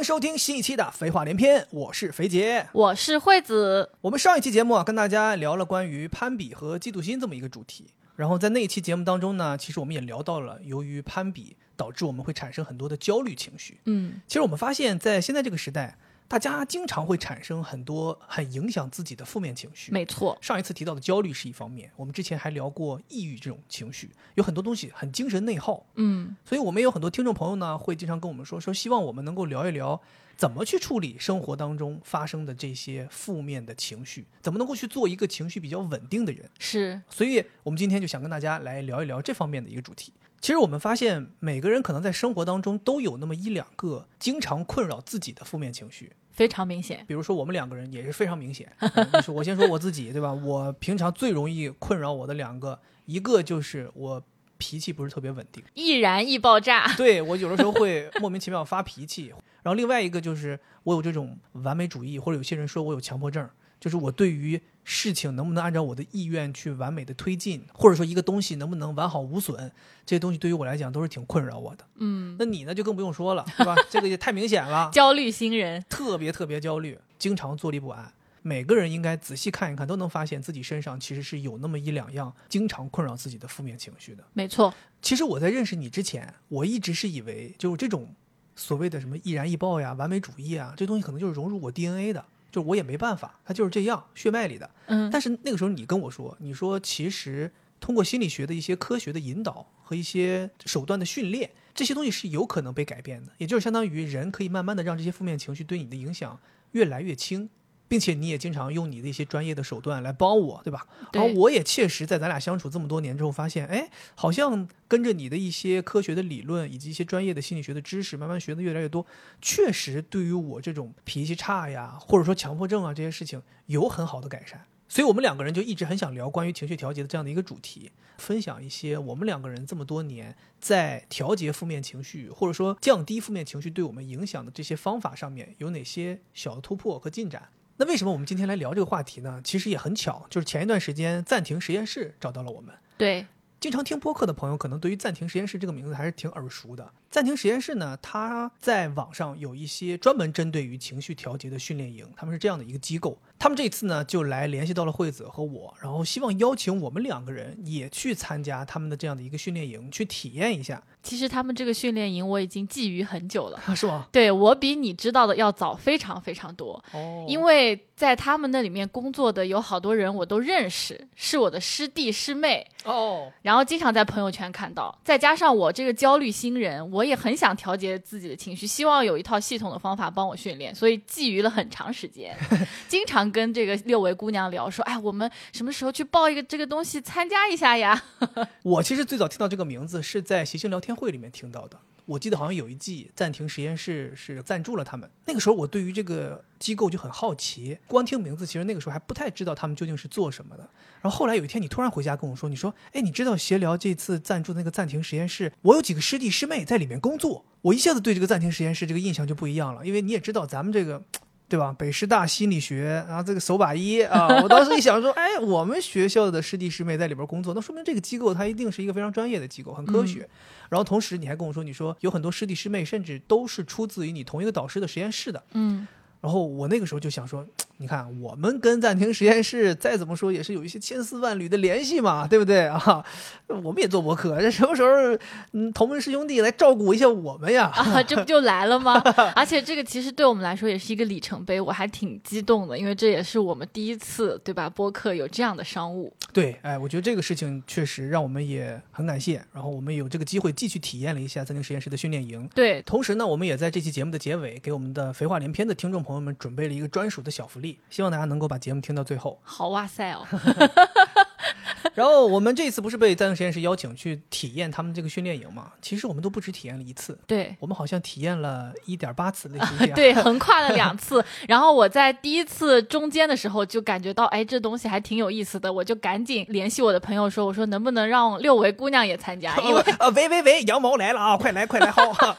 迎收听新一期的《肥话连篇》，我是肥杰。我是惠子，我们上一期节目啊，跟大家聊了关于攀比和嫉妒心这么一个主题。然后在那一期节目当中呢，其实我们也聊到了，由于攀比导致我们会产生很多的焦虑情绪。嗯，其实我们发现，在现在这个时代，大家经常会产生很多很影响自己的负面情绪。没错，上一次提到的焦虑是一方面，我们之前还聊过抑郁这种情绪，有很多东西很精神内耗。嗯，所以我们也有很多听众朋友呢，会经常跟我们说，说希望我们能够聊一聊怎么去处理生活当中发生的这些负面的情绪，怎么能够去做一个情绪比较稳定的人。是，所以我们今天就想跟大家来聊一聊这方面的一个主题。其实我们发现，每个人可能在生活当中都有那么一两个经常困扰自己的负面情绪。非常明显。比如说我们两个人也是非常明显。嗯就是我先说我自己，对吧？我平常最容易困扰我的两个，一个就是我脾气不是特别稳定。易燃易爆炸，对我有的时候会莫名其妙发脾气，然后另外一个就是我有这种完美主义，或者有些人说我有强迫症，就是我对于事情能不能按照我的意愿去完美的推进，或者说一个东西能不能完好无损，这些东西对于我来讲都是挺困扰我的。嗯，那你呢就更不用说了，对吧？这个也太明显了，焦虑新人，特别特别焦虑，经常坐立不安。每个人应该仔细看一看，都能发现自己身上其实是有那么一两样经常困扰自己的负面情绪的。没错，其实我在认识你之前，我一直是以为就是这种所谓的什么易燃易爆呀、完美主义啊，这东西可能就是融入我 DNA 的，就是我也没办法，他就是这样血脉里的。嗯，但是那个时候你跟我说，你说其实通过心理学的一些科学的引导和一些手段的训练，这些东西是有可能被改变的，也就是相当于人可以慢慢的让这些负面情绪对你的影响越来越轻。并且你也经常用你的一些专业的手段来帮我，对吧？然后我也切实在咱俩相处这么多年之后，发现，哎，好像跟着你的一些科学的理论以及一些专业的心理学的知识，慢慢学的越来越多，确实对于我这种脾气差呀，或者说强迫症啊这些事情有很好的改善。所以我们两个人就一直很想聊关于情绪调节的这样的一个主题，分享一些我们两个人这么多年在调节负面情绪，或者说降低负面情绪对我们影响的这些方法上面有哪些小的突破和进展。那为什么我们今天来聊这个话题呢？其实也很巧，就是前一段时间暂停实验室找到了我们。对，经常听播客的朋友，可能对于暂停实验室这个名字还是挺耳熟的。暂停实验室呢，它在网上有一些专门针对于情绪调节的训练营，他们是这样的一个机构。他们这次呢，就来联系到了惠子和我，然后希望邀请我们两个人也去参加他们的这样的一个训练营，去体验一下，其实他们这个训练营我已经觊觎很久了。是吗？对我比你知道的要早非常非常多，哦因为在他们那里面工作的有好多人我都认识，是我的师弟师妹，哦，然后经常在朋友圈看到，再加上我这个焦虑新人，我也很想调节自己的情绪，希望有一套系统的方法帮我训练，所以觊觎了很长时间，经常跟这个六位姑娘聊说，哎，我们什么时候去报一个这个东西参加一下呀？我其实最早听到这个名字是在谐星聊天会里面听到的。我记得好像有一季暂停实验室是赞助了他们。那个时候我对于这个机构就很好奇，光听名字，其实那个时候还不太知道他们究竟是做什么的。然后后来有一天你突然回家跟我说，你说，哎，你知道协聊这次赞助那个暂停实验室，我有几个师弟师妹在里面工作，我一下子对这个暂停实验室这个印象就不一样了，因为你也知道咱们这个。对吧？北师大心理学，然后这个手把一啊，我当时一想说，哎，我们学校的师弟师妹在里边工作，那说明这个机构它一定是一个非常专业的机构，很科学。然后同时你还跟我说，你说有很多师弟师妹甚至都是出自于你同一个导师的实验室的。嗯，然后我那个时候就想说，你看我们跟暂停实验室再怎么说也是有一些千丝万缕的联系嘛，对不对 啊？我们也做博客，这什么时候嗯同门师兄弟来照顾一下我们呀？啊，这不就来了吗？而且这个其实对我们来说也是一个里程碑，我还挺激动的，因为这也是我们第一次对吧？播客有这样的商务，对，哎，我觉得这个事情确实让我们也很感谢，然后我们有这个机会继续体验了一下暂停实验室的训练营。对，同时呢，我们也在这期节目的结尾给我们的肥话连篇的听众朋友们准备了一个专属的小福利，希望大家能够把节目听到最后。好哇塞哦，然后我们这次不是被暂停实验室邀请去体验他们这个训练营嘛？其实我们都不止体验了一次，对。我们好像体验了一点八次，类似于这样。对，横跨了两次。然后我在第一次中间的时候就感觉到，哎，这东西还挺有意思的，我就赶紧联系我的朋友说，我说能不能让六维姑娘也参加？因为啊，喂喂喂，羊毛来了啊，快来快来薅！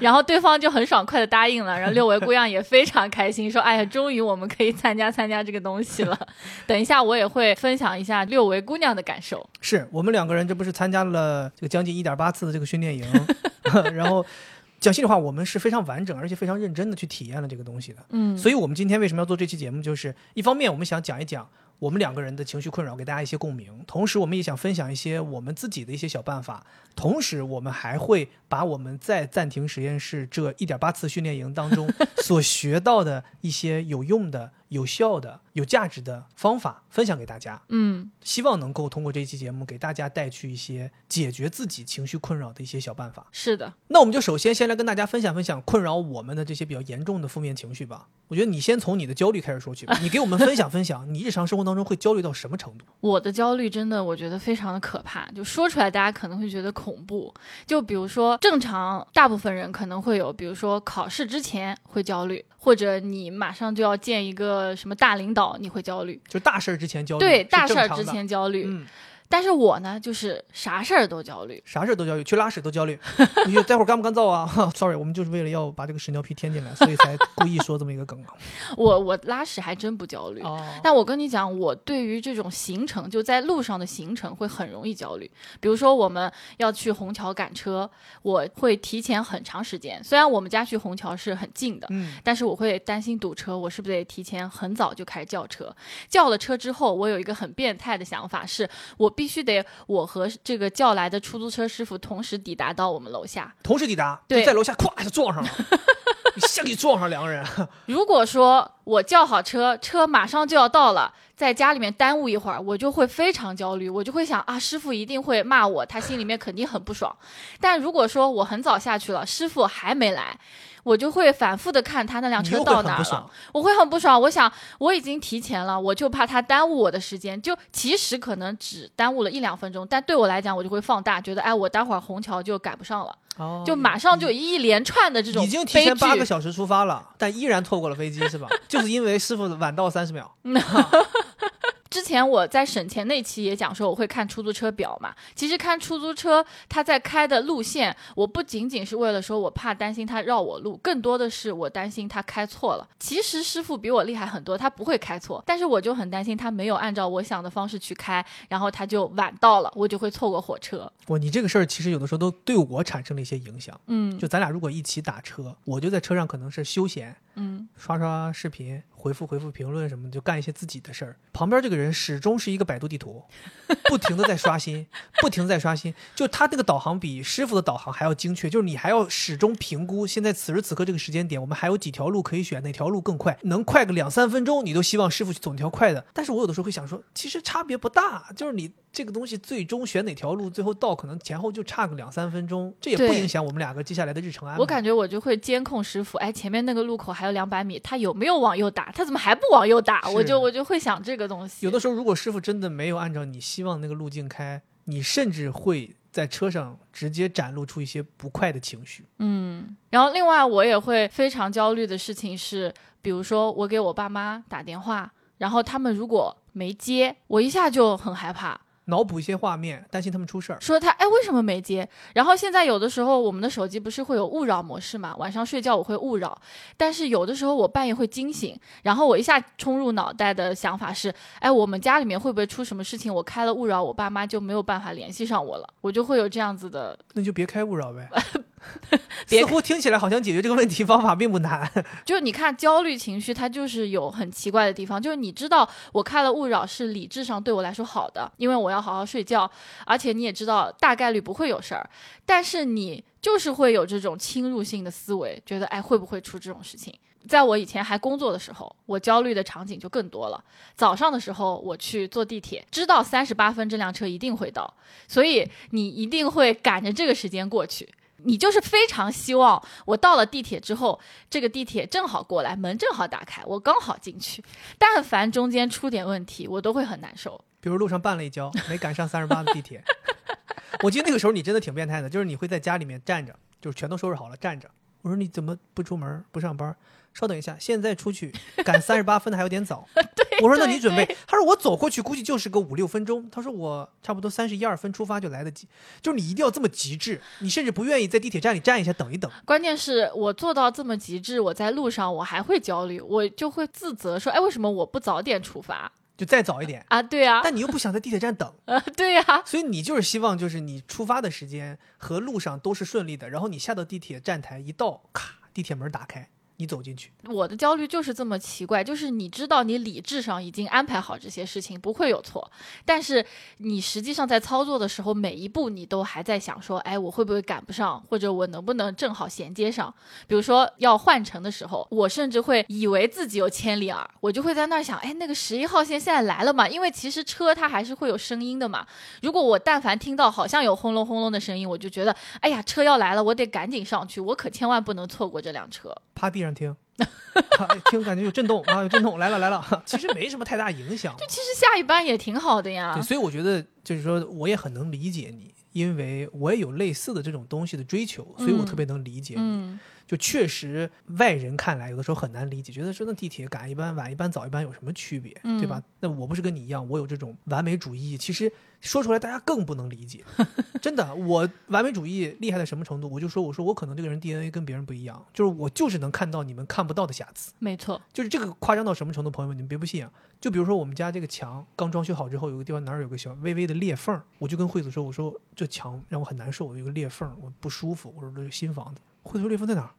然后对方就很爽快的答应了，然后六维姑娘也非常开心，说，哎呀，终于我们可以参加参加这个东西了。等一下我也会分享一下六维姑娘的感受。是我们两个人这不是参加了这个将近一点八次的这个训练营，然后讲心里话，我们是非常完整而且非常认真的去体验了这个东西的。嗯，所以，我们今天为什么要做这期节目？就是一方面，我们想讲一讲我们两个人的情绪困扰，给大家一些共鸣；同时，我们也想分享一些我们自己的一些小办法。同时，我们还会把我们在暂停实验室这一点八次训练营当中所学到的一些有用的、有效的、有价值的方法分享给大家。嗯，希望能够通过这一期节目给大家带去一些解决自己情绪困扰的一些小办法。是的，那我们就首先先来跟大家分享分享困扰我们的这些比较严重的负面情绪吧。我觉得你先从你的焦虑开始说起吧，你给我们分享分享你日常生活当中会焦虑到什么程度？我的焦虑真的我觉得非常的可怕，就说出来大家可能会觉得恐怖。就比如说，正常大部分人可能会有，比如说考试之前会焦虑，或者你马上就要见一个什么大领导，你会焦虑。就大事儿之前焦虑，对，大事儿之前焦虑。嗯，但是我呢，就是啥事儿都焦虑。啥事儿都焦虑，去拉屎都焦虑。你就待会儿干不干燥啊哈？Sorry，我们就是为了要把这个屎尿屁添进来，所以才 故意说这么一个梗啊。我我拉屎还真不焦虑。哦，但我跟你讲，我对于这种行程，就在路上的行程会很容易焦虑。比如说我们要去虹桥赶车，我会提前很长时间。虽然我们家去虹桥是很近的，嗯，但是我会担心堵车，我是不是得提前很早就开始叫车？叫了车之后，我有一个很变态的想法，是我必须得我和这个叫来的出租车师傅同时抵达到我们楼下。同时抵达，对在楼下咵就撞上了，你下给撞上两个人，如果说我叫好车，车马上就要到了，在家里面耽误一会儿，我就会非常焦虑，我就会想啊，师傅一定会骂我，他心里面肯定很不爽。但如果说我很早下去了，师傅还没来，我就会反复的看他那辆车到哪了。我会很不爽。我想我已经提前了，我就怕他耽误我的时间，就其实可能只耽误了一两分钟，但对我来讲，我就会放大，觉得哎，我待会儿虹桥就赶不上了，哦就马上就一连串的这种已经提前八个。小时出发了，但依然错过了飞机，是吧？就是因为师傅晚到三十秒。之前我在省钱那期也讲说我会看出租车表嘛，其实看出租车他在开的路线，我不仅仅是为了说我怕担心他绕我路，更多的是我担心他开错了。其实师傅比我厉害很多，他不会开错，但是我就很担心他没有按照我想的方式去开，然后他就晚到了，我就会错过火车。哇，你这个事儿其实有的时候都对我产生了一些影响。嗯就咱俩如果一起打车，我就在车上可能是休闲，嗯，刷刷视频，回复回复评论什么的，就干一些自己的事儿。旁边这个人始终是一个百度地图，不停的在刷新，不停的在刷新。就他那个导航比师傅的导航还要精确，就是你还要始终评估现在此时此刻这个时间点，我们还有几条路可以选，哪条路更快，能快个两三分钟，你都希望师傅去走那条快的。但是我有的时候会想说，其实差别不大，就是你这个东西最终选哪条路，最后到可能前后就差个两三分钟，这也不影响我们两个接下来的日程安排。我感觉我就会监控师傅，哎，前面那个路口还有两百米，他有没有往右打？他怎么还不往右打？我就我就会想这个东西。有的时候，如果师傅真的没有按照你希望那个路径开，你甚至会在车上直接展露出一些不快的情绪。嗯，然后另外我也会非常焦虑的事情是，比如说我给我爸妈打电话，然后他们如果没接，我一下就很害怕，脑补一些画面，担心他们出事儿。说他哎为什么没接？然后现在有的时候我们的手机不是会有勿扰模式嘛，晚上睡觉我会勿扰，但是有的时候我半夜会惊醒，然后我一下冲入脑袋的想法是，哎我们家里面会不会出什么事情？我开了勿扰，我爸妈就没有办法联系上我了，我就会有这样子的那就别开勿扰呗。别似乎听起来好像解决这个问题方法并不难。就是你看焦虑情绪，它就是有很奇怪的地方，就是你知道我开了勿扰是理智上对我来说好的，因为我要好好睡觉，而且你也知道大概率不会有事儿，但是你就是会有这种侵入性的思维，觉得哎会不会出这种事情？在我以前还工作的时候，我焦虑的场景就更多了。早上的时候，我去坐地铁，知道三十八分这辆车一定会到，所以你一定会赶着这个时间过去。你就是非常希望我到了地铁之后，这个地铁正好过来，门正好打开，我刚好进去。但凡中间出点问题，我都会很难受。比如路上绊了一跤，没赶上三十八的地铁。我记得那个时候你真的挺变态的，就是你会在家里面站着，就是全都收拾好了站着。我说你怎么不出门不上班？稍等一下，现在出去 赶三十八分的还有点早。我说那你准备？他说我走过去估计就是个五六分钟。他说我差不多三十一二分出发就来得及。就是你一定要这么极致，你甚至不愿意在地铁站里站一下等一等。关键是我做到这么极致，我在路上我还会焦虑，我就会自责说，哎，为什么我不早点出发？就再早一点。啊，对啊，但你又不想在地铁站等，啊，对呀、所以你就是希望就是你出发的时间和路上都是顺利的，然后你下到地铁站台一到，咔，地铁门打开，你走进去。我的焦虑就是这么奇怪，就是你知道你理智上已经安排好这些事情不会有错，但是你实际上在操作的时候，每一步你都还在想说，哎，我会不会赶不上，或者我能不能正好衔接上？比如说要换乘的时候，我甚至会以为自己有千里耳，我就会在那儿想，哎，那个十一号线现在来了嘛？因为其实车它还是会有声音的嘛。如果我但凡听到好像有轰隆轰隆的声音，我就觉得，哎呀，车要来了，我得赶紧上去，我可千万不能错过这辆车。趴地上听，哎 听感觉有震动啊，有震动，来了来了。其实没什么太大影响。就其实下一班也挺好的呀对，。所以我觉得就是说，我也很能理解你，因为我也有类似的这种东西的追求，所以我特别能理解你。嗯，就确实外人看来有的时候很难理解，觉得说那地铁赶一班、晚一班、早一班有什么区别，嗯对吧？那我不是跟你一样，我有这种完美主义，其实说出来大家更不能理解。真的，我完美主义厉害到什么程度？我就说，我说我可能这个人 DNA 跟别人不一样，就是我就是能看到你们看不到的瑕疵。没错。就是这个夸张到什么程度，朋友们，你们别不信啊！就比如说我们家这个墙刚装修好之后，有个地方哪儿有个小微微的裂缝儿，我就跟惠子说：“我说这墙让我很难受，有个裂缝儿，我不舒服。”我说这是新房子，惠子说裂缝在哪儿？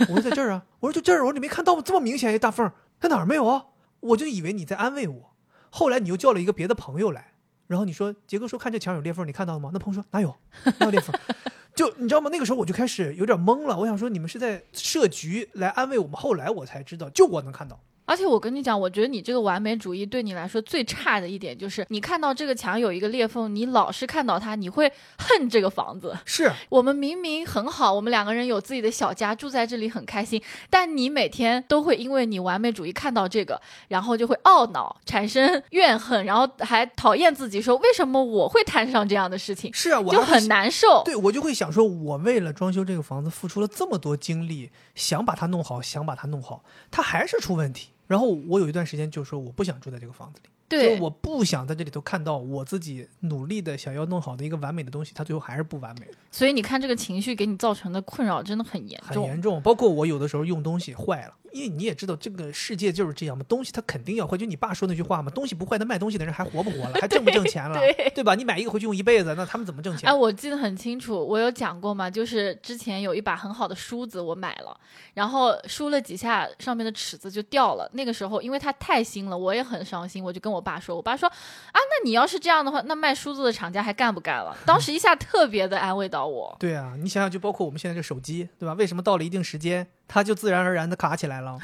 我说在这儿啊。我说就这儿。我说你没看到吗这么明显一大缝儿，在哪儿没有啊？我就以为你在安慰我。后来你又叫了一个别的朋友来，然后你说杰哥说看这墙有裂缝，你看到了吗？那朋友说哪有？没有裂缝？就你知道吗？那个时候我就开始有点懵了。我想说你们是在设局来安慰我们。后来我才知道，就我能看到。而且我跟你讲，我觉得你这个完美主义对你来说最差的一点就是，你看到这个墙有一个裂缝，你老是看到它，你会恨这个房子。是我们明明很好，我们两个人有自己的小家，住在这里很开心，但你每天都会因为你完美主义看到这个，然后就会懊恼，产生怨恨，然后还讨厌自己，说为什么我会摊上这样的事情，是啊，我就很。难受。对，我就会想说，我为了装修这个房子付出了这么多精力，想把它弄好，想把它弄好，它还是出问题。然后我有一段时间就说，我不想住在这个房子里，对就我不想在这里头看到我自己努力的想要弄好的一个完美的东西，它最后还是不完美的，所以你看这个情绪给你造成的困扰真的很严重。很严重。包括我有的时候用东西坏了，因为你也知道这个世界就是这样嘛，东西它肯定要坏。就你爸说那句话嘛，东西不坏，那卖东西的人还活不活了，还挣不挣钱了，对吧？你买一个回去用一辈子，那他们怎么挣钱哎，？我记得很清楚，我有讲过嘛，就是之前有一把很好的梳子，我买了，然后梳了几下，上面的齿子就掉了。那个时候因为它太新了，我也很伤心，我就跟我爸说，我爸说啊，那你要是这样的话，那卖梳子的厂家还干不干了？当时一下特别的安慰到我。对啊，你想想，就包括我们现在这手机，对吧？为什么到了一定时间，它就自然而然的卡起来了？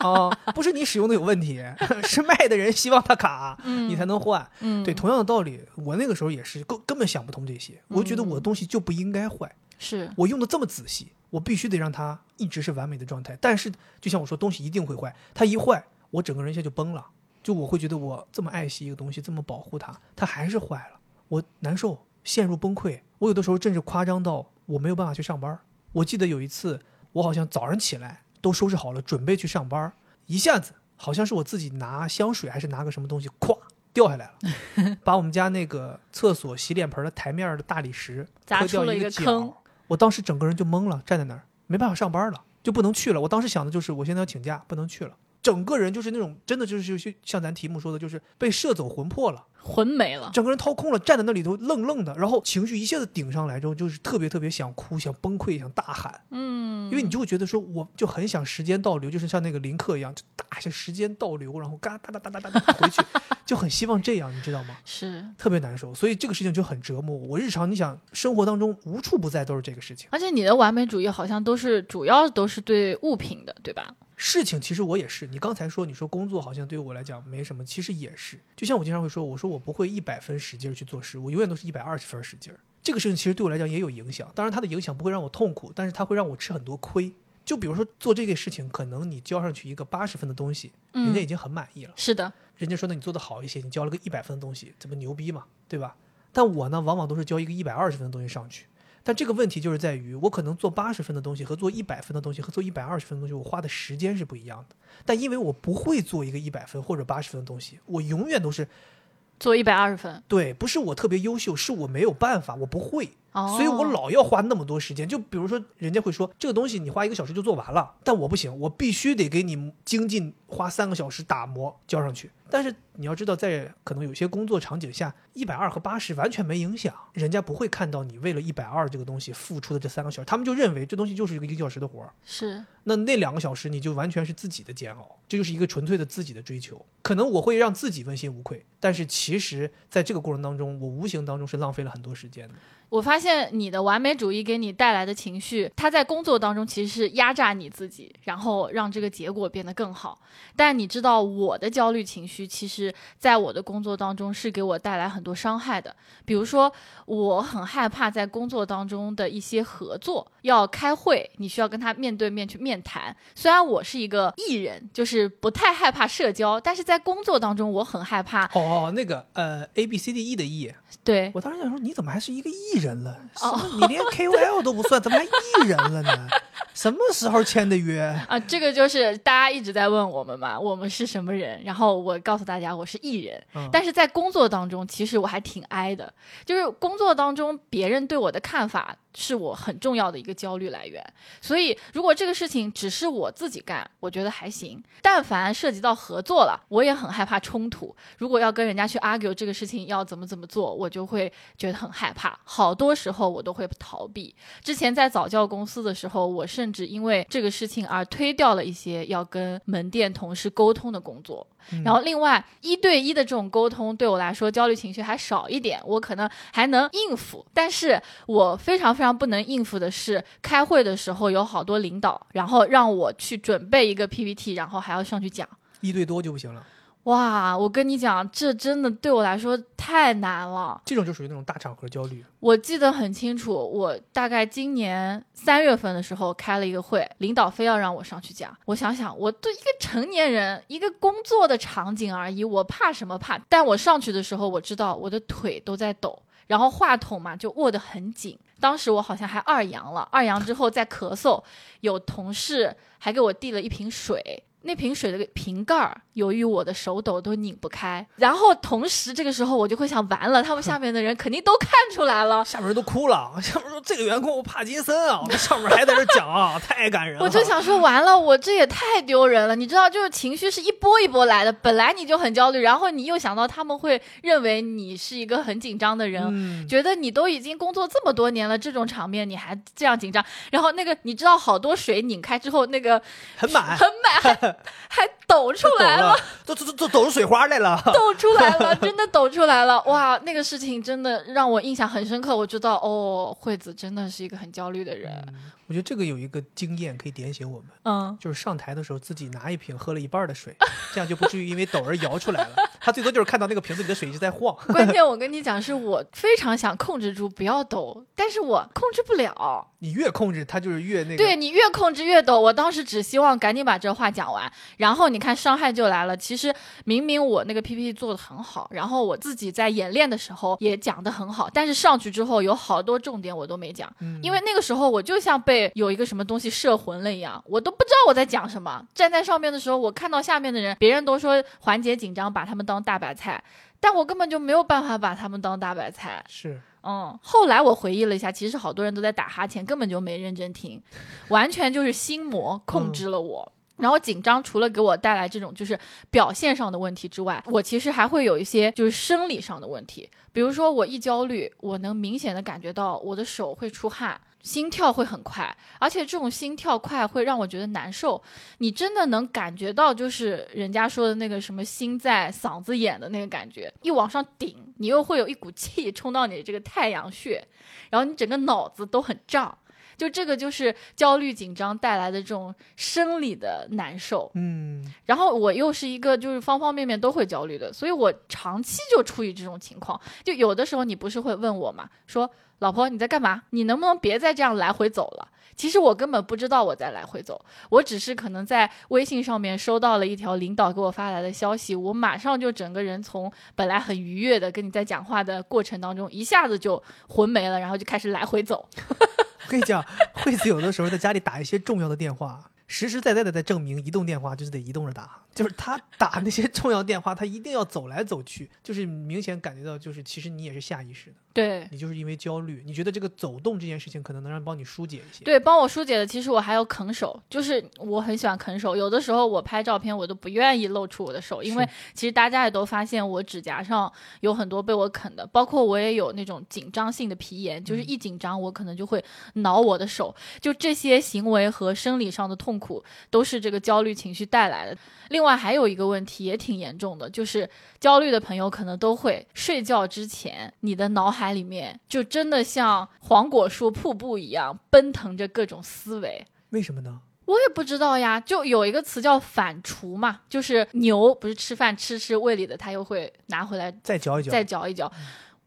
哦，不是你使用的有问题，是卖的人希望它卡，你才能换。嗯，对，同样的道理，我那个时候也是根根本想不通这些，我觉得我的东西就不应该坏，是我用的这么仔细，我必须得让它一直是完美的状态。但是，就像我说，东西一定会坏，它一坏，我整个人一下就崩了。就我会觉得我这么爱惜一个东西，这么保护它，它还是坏了，我难受，陷入崩溃。我有的时候甚至夸张到我没有办法去上班。我记得有一次，我好像早上起来都收拾好了，准备去上班，一下子好像是我自己拿香水还是拿个什么东西，咵掉下来了，把我们家那个厕所洗脸盆的台面的大理石砸出了一掉一个坑。我当时整个人就懵了，站在那儿没办法上班了，就不能去了。我当时想的就是，我现在要请假，不能去了。整个人就是那种真的就是就像咱题目说的，就是被射走魂魄了，魂没了。整个人掏空了，站在那里头愣愣的，然后情绪一下子顶上来之后，就是特别特别想哭、想崩溃、想大喊，嗯，因为你就会觉得说，我就很想时间倒流，就是像那个林克一样，就打一下时间倒流，然后嘎哒哒哒哒哒哒回去，就很希望这样，你知道吗？是，特别难受，所以这个事情就很折磨我。我日常你想生活当中无处不在都是这个事情。而且你的完美主义好像都是主要都是对物品的，对吧？事情其实我也是，你刚才说你说工作好像对于我来讲没什么，其实也是。就像我经常会说，我说我不会一百分使劲儿去做事，我永远都是一百二十分使劲儿。这个事情其实对我来讲也有影响，当然它的影响不会让我痛苦，但是它会让我吃很多亏。就比如说做这个事情，可能你交上去一个八十分的东西，人家已嗯，经很满意了。是的，人家说那你做的好一些，你交了个一百分的东西，这不牛逼嘛，对吧？但我呢，往往都是交一个一百二十分的东西上去。但这个问题就是在于，我可能做八十分的东西和做一百分的东西和做一百二十分的东西，我花的时间是不一样的。但因为我不会做一个一百分或者八十分的东西，我永远都是做一百二十分对，不是我特别优秀，是我没有办法，我不会。哦，所以我老要花那么多时间。就比如说，人家会说这个东西你花一个小时就做完了，但我不行，我必须得给你精进，花三个小时打磨交上去。但是你要知道，在可能有些工作场景下，一百二和八十完全没影响，人家不会看到你为了一百二这个东西付出的这三个小时，他们就认为这东西就是一个一个小时的活儿。是那那两个小时你就完全是自己的煎熬，这就是一个纯粹的自己的追求。可能我会让自己问心无愧，但是其实在这个过程当中，我无形当中是浪费了很多时间的。我发现你的完美主义给你带来的情绪，它在工作当中其实是压榨你自己，然后让这个结果变得更好。但你知道，我的焦虑情绪，其实在我的工作当中是给我带来很多伤害的。比如说，我很害怕在工作当中的一些合作要开会，你需要跟他面对面去面谈。虽然我是一个艺人，就是不太害怕社交，但是在工作当中我很害怕。哦哦，那个呃，A B C D E 的 E，对，我当时想说，你怎么还是一个艺人了？哦？你连 K O L 都不算，怎么还艺人了呢？什么时候签的约？啊，这个就是大家一直在问我们嘛，我们是什么人？然后我告诉大家，我是艺人。嗯但是在工作当中，其实我还挺哀的，就是工作当中别人对我的看法是我很重要的一个焦虑来源。所以如果这个事情只是我自己干，我觉得还行；但凡涉及到合作了，我也很害怕冲突。如果要跟人家去 argue 这个事情要怎么怎么做，我就会觉得很害怕。好多时候我都会逃避。之前在早教公司的时候，我甚至因为这个事情而推掉了一些要跟门店同事沟通的工作。然后另外一对一的这种沟通对我来说焦虑情绪还少一点，我可能还能应付。但是我非常非常不能应付的是，开会的时候有好多领导，然后让我去准备一个 PPT，然后还要上去讲。一对多就不行了，哇，我跟你讲，这真的对我来说太难了。这种就属于那种大场合焦虑。我记得很清楚，我大概今年三月份的时候开了一个会，领导非要让我上去讲。我想想，我对一个成年人，一个工作的场景而已，我怕什么怕？但我上去的时候，我知道我的腿都在抖，然后话筒嘛就握得很紧。当时我好像还二阳了，二阳之后再咳嗽，有同事还给我递了一瓶水。那瓶水的瓶盖儿，由于我的手抖都拧不开，然后同时这个时候我就会想，完了，他们 下面的人肯定都看出来了，下面人都哭了，下面说这个员工帕金森啊，我们上面还在这讲啊，太感人了。我就想说，完了，我这也太丢人了。你知道，就是情绪是一波一波来的。本来你就很焦虑，然后你又想到他们会认为你是一个很紧张的人，嗯，觉得你都已经工作这么多年了，这种场面你还这样紧张。然后那个你知道，好多水拧开之后，那个很满，很满，还 还抖出来了，都都都抖出水花来了。抖出来了，真的抖出来了！哇，那个事情真的让我印象很深刻。我知道，哦，惠子真的是一个很焦虑的人。我觉得这个有一个经验可以点醒我们，嗯，就是上台的时候自己拿一瓶喝了一半的水，这样就不至于因为抖而摇出来了。他最多就是看到那个瓶子里的水一直在晃。关键我跟你讲，是我非常想控制住不要抖，但是我控制不了。你越控制，它就是越那个。对你越控制越抖。我当时只希望赶紧把这话讲完，然后你看伤害就来了。其实明明我那个 PPT 做的很好，然后我自己在演练的时候也讲的很好，但是上去之后有好多重点我都没讲，嗯因为那个时候我就像被有一个什么东西摄魂了一样，我都不知道我在讲什么。站在上面的时候，我看到下面的人，别人都说缓解紧张，把他们当大白菜。但我根本就没有办法把他们当大白菜，是嗯，后来我回忆了一下，其实好多人都在打哈欠，根本就没认真听，完全就是心魔控制了我。然后紧张除了给我带来这种就是表现上的问题之外，我其实还会有一些就是生理上的问题，比如说我一焦虑，我能明显的感觉到我的手会出汗。心跳会很快，而且这种心跳快会让我觉得难受。你真的能感觉到，就是人家说的那个什么心在嗓子眼的那个感觉，一往上顶，你又会有一股气冲到你这个太阳穴，然后你整个脑子都很胀。就这个就是焦虑紧张带来的这种生理的难受。嗯，然后我又是一个就是方方面面都会焦虑的，所以我长期就处于这种情况。就有的时候你不是会问我嘛，说老婆你在干嘛？你能不能别再这样来回走了？其实我根本不知道我在来回走，我只是可能在微信上面收到了一条领导给我发来的消息，我马上就整个人从本来很愉悦的跟你在讲话的过程当中，一下子就魂没了，然后就开始来回走。我跟你讲，惠子有的时候在家里打一些重要的电话，实实在在的在证明移动电话就是得移动着打，就是他打那些重要电话，他一定要走来走去，就是明显感觉到，就是其实你也是下意识的。对你就是因为焦虑，你觉得这个走动这件事情可能能让帮你疏解一些。对，帮我疏解的，其实我还有啃手，就是我很喜欢啃手。有的时候我拍照片，我都不愿意露出我的手，因为其实大家也都发现我指甲上有很多被我啃的，包括我也有那种紧张性的皮炎，就是嗯一紧张我可能就会挠我的手。就这些行为和生理上的痛苦，都是这个焦虑情绪带来的。另外还有一个问题也挺严重的，就是焦虑的朋友可能都会睡觉之前，你的脑海里面就真的像黄果树瀑布一样奔腾着各种思维。为什么呢？我也不知道呀，就有一个词叫反刍嘛，就是牛不是吃饭吃吃胃里的，它又会拿回来再嚼一嚼。再嚼一嚼。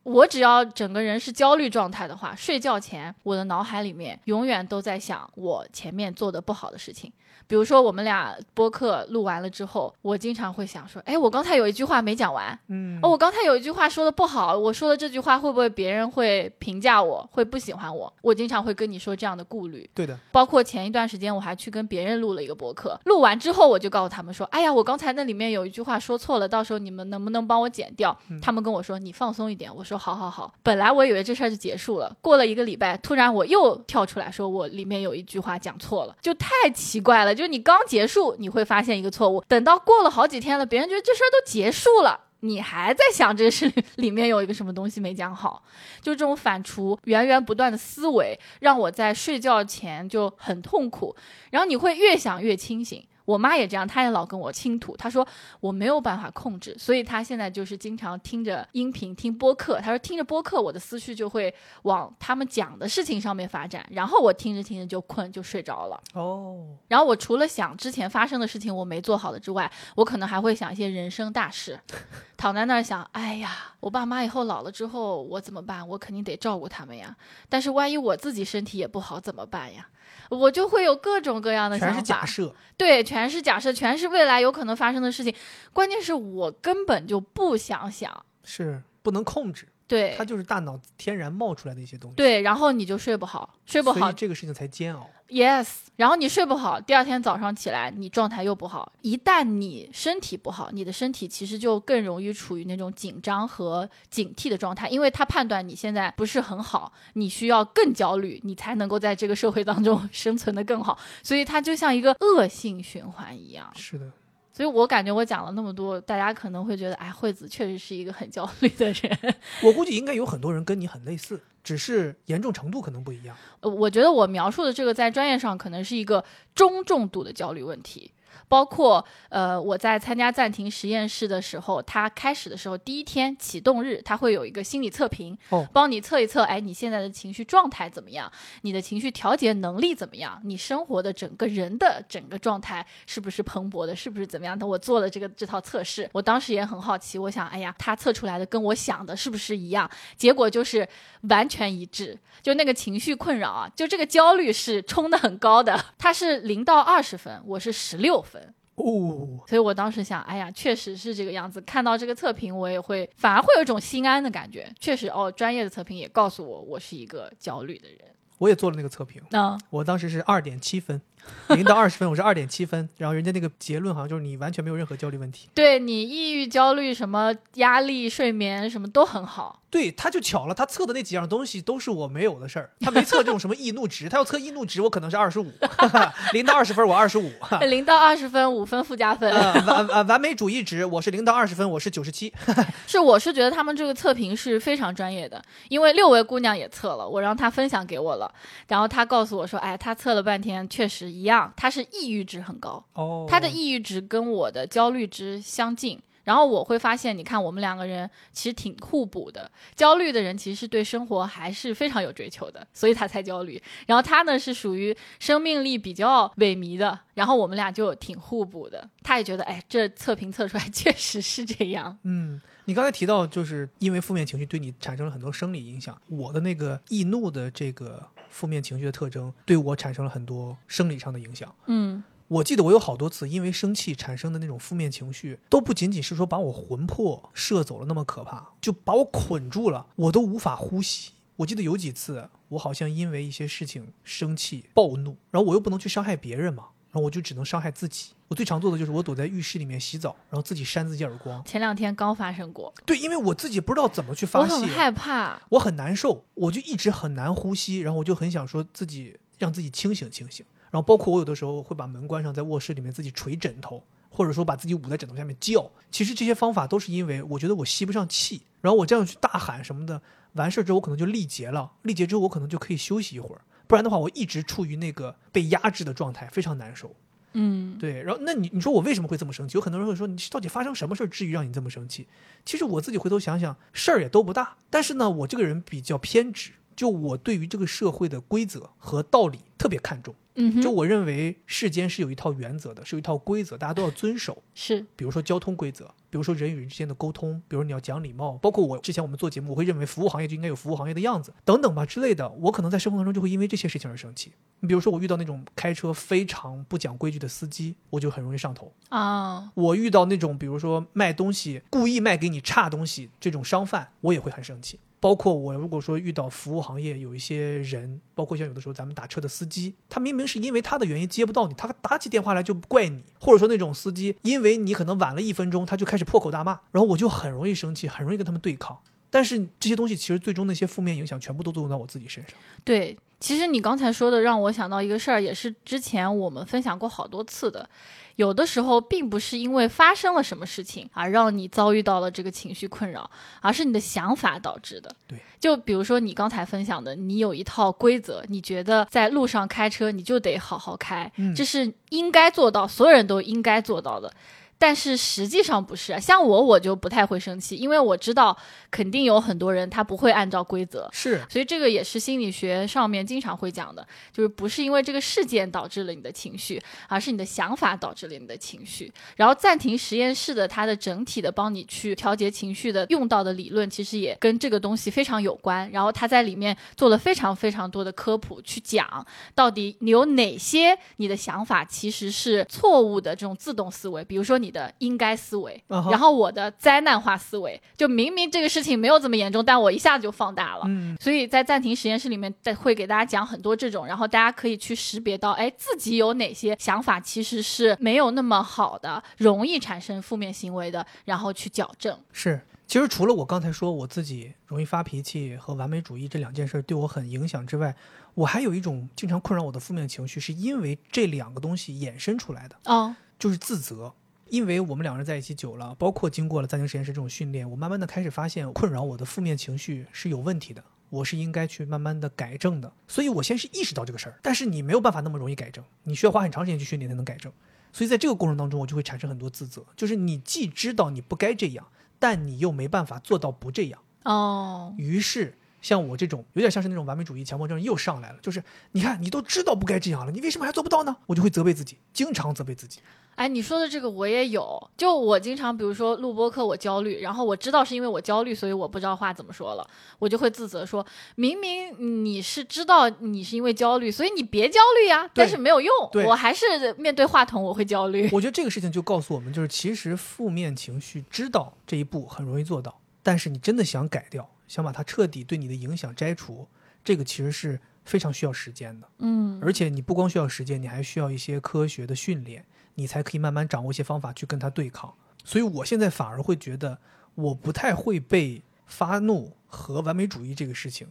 我只要整个人是焦虑状态的话，睡觉前我的脑海里面永远都在想我前面做的不好的事情。比如说我们俩播客录完了之后，我经常会想说，哎，我刚才有一句话没讲完，嗯，哦，我刚才有一句话说的不好，我说的这句话会不会别人会评价我，会不喜欢我？我经常会跟你说这样的顾虑。对的，包括前一段时间我还去跟别人录了一个播客，录完之后我就告诉他们说，哎呀，我刚才那里面有一句话说错了，到时候你们能不能帮我剪掉？他们跟我说你放松一点，我说好好好。本来我以为这事儿就结束了，过了一个礼拜，突然我又跳出来说我里面有一句话讲错了，就太奇怪了。就是你刚结束，你会发现一个错误，等到过了好几天了，别人觉得这事儿都结束了。你还在想这个事里面有一个什么东西没讲好，就这种反刍、源源不断的思维，让我在睡觉前就很痛苦。然后你会越想越清醒。我妈也这样，她也老跟我倾吐，她说我没有办法控制，所以她现在就是经常听着音频、听播客。她说听着播客，我的思绪就会往他们讲的事情上面发展，然后我听着听着就困，就睡着了。哦，然后我除了想之前发生的事情我没做好的之外，我可能还会想一些人生大事，躺在那儿想，哎呀，我爸妈以后老了之后我怎么办？我肯定得照顾他们呀。但是万一我自己身体也不好怎么办呀？我就会有各种各样的想全是假法，设。对，全是假设，全是未来有可能发生的事情。关键是我根本就不想想，是不能控制，对它就是大脑天然冒出来的一些东西，对，然后你就睡不好，睡不好这个事情才煎熬。Yes，然后你睡不好，第二天早上起来你状态又不好。一旦你身体不好，你的身体其实就更容易处于那种紧张和警惕的状态，因为他判断你现在不是很好，你需要更焦虑，你才能够在这个社会当中 生存的更好。所以它就像一个恶性循环一样。是的，所以我感觉我讲了那么多，大家可能会觉得，哎，惠子确实是一个很焦虑的人。我估计应该有很多人跟你很类似，只是严重程度可能不一样。呃，我觉得我描述的这个在专业上可能是一个中重度的焦虑问题。包括呃，我在参加暂停实验室的时候，它开始的时候第一天启动日，它会有一个心理测评，哦帮你测一测，哎，你现在的情绪状态怎么样？你的情绪调节能力怎么样？你生活的整个人的整个状态是不是蓬勃的？是不是怎么样的？我做了这个这套测试，我当时也很好奇，我想，哎呀，他测出来的跟我想的是不是一样？结果就是完全一致，就那个情绪困扰啊，就这个焦虑是冲的很高的，它是零到二十分，我是十六分。哦，所以我当时想，哎呀，确实是这个样子。看到这个测评，我也会反而会有一种心安的感觉。确实，哦，专业的测评也告诉我，我是一个焦虑的人。我也做了那个测评，那、我当时是二点七分，零到二十分我是二点七分，然后人家那个结论好像就是你完全没有任何焦虑问题。对你抑郁、焦虑、什么压力、睡眠什么都很好。对，他就巧了，他测的那几样东西都是我没有的事儿，他没测这种什么易怒值，他要测易怒值，我可能是二十五，零到二十分我二十五，零到二十分，五分附加分。呃完呃完美主义值我是零到二十分，我是九十七，是，我是觉得他们这个测评是非常专业的，因为六位姑娘也测了，我让她分享给我了，然后她告诉我说，哎，她测了半天，确实一样，他是抑郁值很高，哦，她的抑郁值跟我的焦虑值相近。然后我会发现，你看我们两个人其实挺互补的。焦虑的人其实是对生活还是非常有追求的，所以他才焦虑。然后他呢是属于生命力比较萎靡的，然后我们俩就挺互补的。他也觉得，哎，这测评测出来 确实是这样。嗯，你刚才提到，就是因为负面情绪对你产生了很多生理影响。我的那个易怒的这个负面情绪的特征，对我产生了很多生理上的影响。嗯我记得我有好多次因为生气产生的那种负面情绪，都不仅仅是说把我魂魄摄走了那么可怕，就把我捆住了，我都无法呼吸。我记得有几次，我好像因为一些事情生气、暴怒，然后我又不能去伤害别人嘛，然后我就只能伤害自己。我最常做的就是我躲在浴室里面洗澡，然后自己扇自己耳光。前两天刚发生过，对，因为我自己不知道怎么去发泄，我很害怕。我很难受，我就一直很难呼吸，然后我就很想说自己让自己清醒清醒。然后包括我有的时候会把门关上，在卧室里面自己捶枕头，或者说把自己捂在枕头下面叫。其实这些方法都是因为我觉得我吸不上气，然后我这样去大喊什么的，完事儿之后我可能就力竭了，力竭之后我可能就可以休息一会儿，不然的话我一直处于那个被压制的状态，非常难受。嗯，对，然后那你你说我为什么会这么生气？有很多人会说你到底发生什么事儿至于让你这么生气？其实我自己回头想想，事儿也都不大，但是呢，我这个人比较偏执，就我对于这个社会的规则和道理特别看重。嗯，就我认为世间是有一套原则的，是有一套规则，大家都要遵守。是比如说交通规则，比如说人与人之间的沟通，比如你要讲礼貌，包括我之前我们做节目，我会认为服务行业就应该有服务行业的样子，等等吧之类的。我可能在生活当中就会因为这些事情而生气。你比如说我遇到那种开车非常不讲规矩的司机，我就很容易上头。啊，我遇到那种比如说卖东西故意卖给你差东西这种商贩，我也会很生气。包括我如果说遇到服务行业有一些人，包括像有的时候咱们打车的司机，他明明是因为他的原因接不到你，他打起电话来就怪你，或者说那种司机因为你可能晚了一分钟，他就开始破口大骂，然后我就很容易生气，很容易跟他们对抗。但是这些东西其实最终那些负面影响全部都作用到我自己身上。对，其实你刚才说的让我想到一个事儿，也是之前我们分享过好多次的。有的时候并不是因为发生了什么事情而让你遭遇到了这个情绪困扰，而是你的想法导致的。对，就比如说你刚才分享的，你有一套规则，你觉得在路上开车你就得好好开，嗯这是应该做到，所有人都应该做到的。但是实际上不是啊，像我我就不太会生气，因为我知道肯定有很多人他不会按照规则，是，所以这个也是心理学上面经常会讲的，就是不是因为这个事件导致了你的情绪，而是你的想法导致了你的情绪。然后暂停实验室的它的整体的帮你去调节情绪的用到的理论，其实也跟这个东西非常有关。然后他在里面做了非常非常多的科普，去讲到底你有哪些你的想法其实是错误的这种自动思维，比如说你的应该思维，然后我的灾难化思维，就明明这个事情没有这么严重，但我一下子就放大了。嗯，所以在暂停实验室里面，带会给大家讲很多这种，然后大家可以去识别到，哎，自己有哪些想法其实是没有那么好的，容易产生负面行为的，然后去矫正。是，其实除了我刚才说我自己容易发脾气和完美主义这两件事对我很影响之外，我还有一种经常困扰我的负面情绪，是因为这两个东西衍生出来的，哦，就是自责。因为我们两个人在一起久了，包括经过了暂停实验室这种训练，我慢慢的开始发现，困扰我的负面情绪是有问题的，我是应该去慢慢的改正的。所以我先是意识到这个事儿，但是你没有办法那么容易改正，你需要花很长时间去训练才能改正。所以在这个过程当中，我就会产生很多自责，就是你既知道你不该这样，但你又没办法做到不这样。哦，于是，像我这种有点像是那种完美主义强迫症又上来了，就是你看你都知道不该这样了，你为什么还做不到呢？我就会责备自己，经常责备自己。哎，你说的这个我也有，就我经常比如说录播课我焦虑，然后我知道是因为我焦虑，所以我不知道话怎么说了，我就会自责说，明明你是知道你是因为焦虑，所以你别焦虑呀，但是没有用，我还是面对话筒我会焦虑。我觉得这个事情就告诉我们，就是其实负面情绪知道这一步很容易做到，但是你真的想改掉，想把它彻底对你的影响摘除，这个其实是非常需要时间的。嗯，而且你不光需要时间，你还需要一些科学的训练，你才可以慢慢掌握一些方法去跟他对抗。所以我现在反而会觉得，我不太会被发怒和完美主义这个事情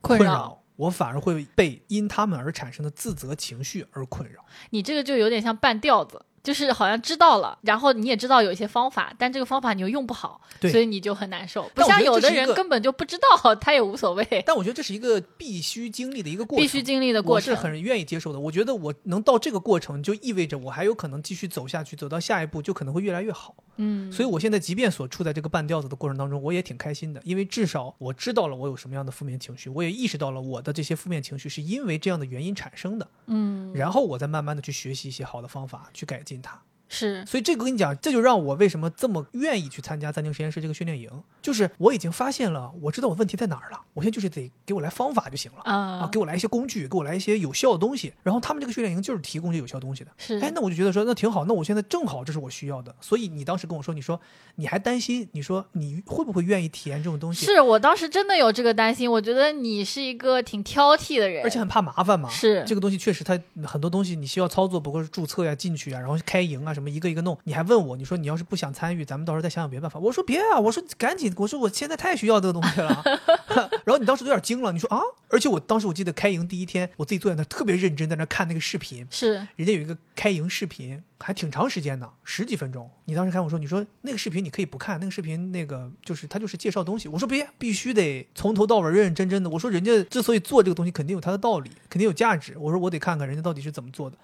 困扰扰，我反而会被因他们而产生的自责情绪而困扰。你这个就有点像半吊子，就是好像知道了，然后你也知道有一些方法，但这个方法你又用不好，对所以你就很难受。不像有的人根本就不知道，他也无所谓，但我觉得这是一个必须经历的一个过程，必须经历的过程。我是很愿意接受的。我觉得我能到这个过程，就意味着我还有可能继续走下去，走到下一步就可能会越来越好。嗯，所以我现在即便所处在这个半吊子的过程当中，我也挺开心的，因为至少我知道了我有什么样的负面情绪，我也意识到了我的这些负面情绪是因为这样的原因产生的，嗯，然后我再慢慢的去学习一些好的方法去改进它。是所以这个跟你讲，这就让我为什么这么愿意去参加暂停实验室这个训练营，就是我已经发现了，我知道我问题在哪儿了，我现在就是得给我来方法就行了。啊，啊，给我来一些工具，给我来一些有效的东西。然后他们这个训练营就是提供这有效东西的。是哎，那我就觉得说，那挺好。那我现在正好这是我需要的。所以你当时跟我说，你说你还担心，你说你会不会愿意体验这种东西？是我当时真的有这个担心，我觉得你是一个挺挑剔的人，而且很怕麻烦嘛。是这个东西确实它很多东西你需要操作，包括是注册呀、进去啊，然后开营啊什么什么一个一个弄，你还问我，你说你要是不想参与，咱们到时候再想想别的办法。我说别啊，我说赶紧，我说我现在太需要这个东西了。然后你当时有点惊了，你说啊，而且我当时我记得开营第一天，我自己坐在那特别认真在那看那个视频，是人家有一个开营视频，还挺长时间的，十几分钟。你当时看我说，你说那个视频你可以不看，那个视频那个就是他就是介绍东西。我说别，必须得从头到尾认认真真的。我说人家之所以做这个东西，肯定有他的道理，肯定有价值。我说我得看看人家到底是怎么做的。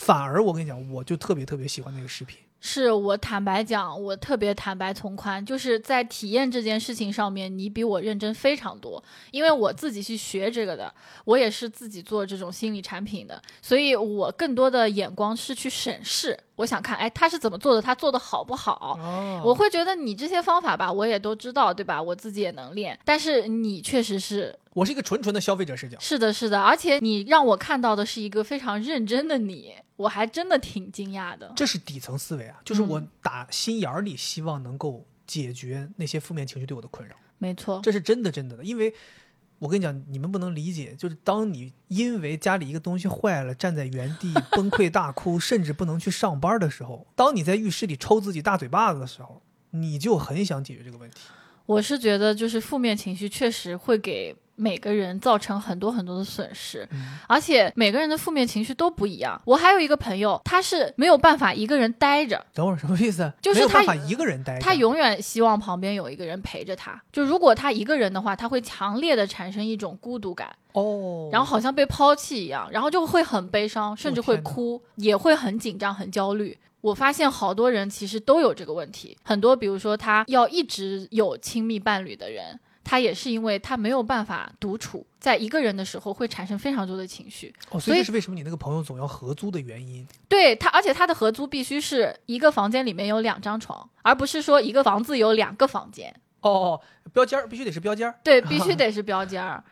反而我跟你讲，我就特别特别喜欢那个视频。是我坦白讲，我特别坦白从宽，就是在体验这件事情上面，你比我认真非常多。因为我自己去学这个的，我也是自己做这种心理产品的，所以我更多的眼光是去审视。我想看，哎，他是怎么做的？他做的好不好？哦我会觉得你这些方法吧，我也都知道，对吧？我自己也能练，但是你确实是我是一个纯纯的消费者视角。是的，是的，而且你让我看到的是一个非常认真的你，我还真的挺惊讶的。这是底层思维啊，就是我嗯打心眼儿里希望能够解决那些负面情绪对我的困扰。没错，这是真的真的的，因为我跟你讲，你们不能理解，就是当你因为家里一个东西坏了，站在原地崩溃大哭，甚至不能去上班的时候，当你在浴室里抽自己大嘴巴子的时候，你就很想解决这个问题。我是觉得就是负面情绪确实会给每个人造成很多很多的损失，嗯而且每个人的负面情绪都不一样。我还有一个朋友，他是没有办法一个人待着，等会儿什么意思？就是他一个人待着。他永远希望旁边有一个人陪着他。就如果他一个人的话，他会强烈的产生一种孤独感，哦，然后好像被抛弃一样，然后就会很悲伤，甚至会哭，也会很紧张、很焦虑。我发现好多人其实都有这个问题，很多比如说他要一直有亲密伴侣的人，他也是因为他没有办法独处，在一个人的时候会产生非常多的情绪。哦，所以这是为什么你那个朋友总要合租的原因。对他，而且他的合租必须是一个房间里面有两张床，而不是说一个房子有两个房间。哦哦，标间儿 必须得是标间儿，对，必须得是标间儿。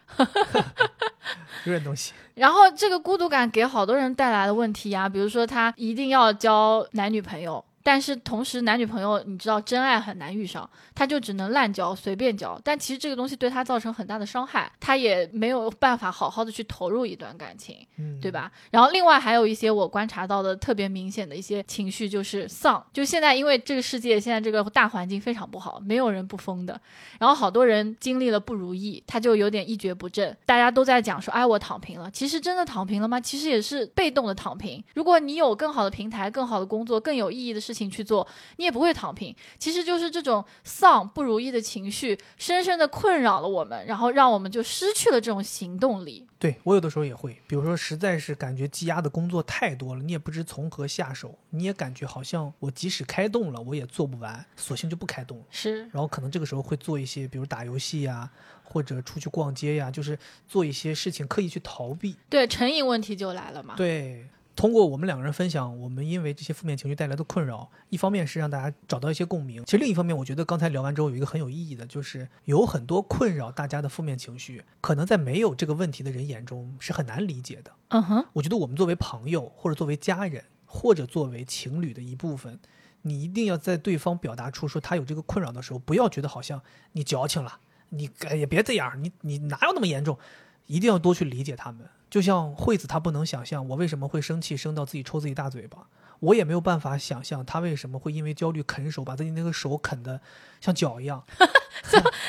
有点东西。然后这个孤独感给好多人带来的问题呀、比如说他一定要交男女朋友，但是同时男女朋友你知道真爱很难遇上，他就只能滥交随便交，但其实这个东西对他造成很大的伤害，他也没有办法好好的去投入一段感情。嗯，对？吧？然后另外还有一些我观察到的特别明显的一些情绪，就是丧。就现在因为这个世界现在这个大环境非常不好，没有人不疯的。然后好多人经历了不如意，他就有点一蹶不振。大家都在讲说，哎，我躺平了。其实真的躺平了吗？其实也是被动的躺平。如果你有更好的平台、更好的工作、更有意义的事情去做，你也不会躺平。其实就是这种丧、不如意的情绪，深深的困扰了我们，然后让我们就失去了这种行动力。对我有的时候也会，比如说实在是感觉积压的工作太多了，你也不知从何下手，你也感觉好像我即使开动了，我也做不完，索性就不开动了。是，然后可能这个时候会做一些，比如打游戏呀，或者出去逛街呀，就是做一些事情刻意去逃避。对，成瘾问题就来了嘛。对，通过我们两个人分享，我们因为这些负面情绪带来的困扰，一方面是让大家找到一些共鸣，其实另一方面，我觉得刚才聊完之后有一个很有意义的，就是有很多困扰大家的负面情绪，可能在没有这个问题的人眼中是很难理解的。嗯哼，我觉得我们作为朋友，或者作为家人，或者作为情侣的一部分，你一定要在对方表达出说他有这个困扰的时候，不要觉得好像你矫情了，你哎也别这样，你你哪有那么严重？一定要多去理解他们。就像惠子，她不能想象我为什么会生气，生到自己抽自己大嘴巴。我也没有办法想象她为什么会因为焦虑啃手，把自己那个手啃得像脚一样。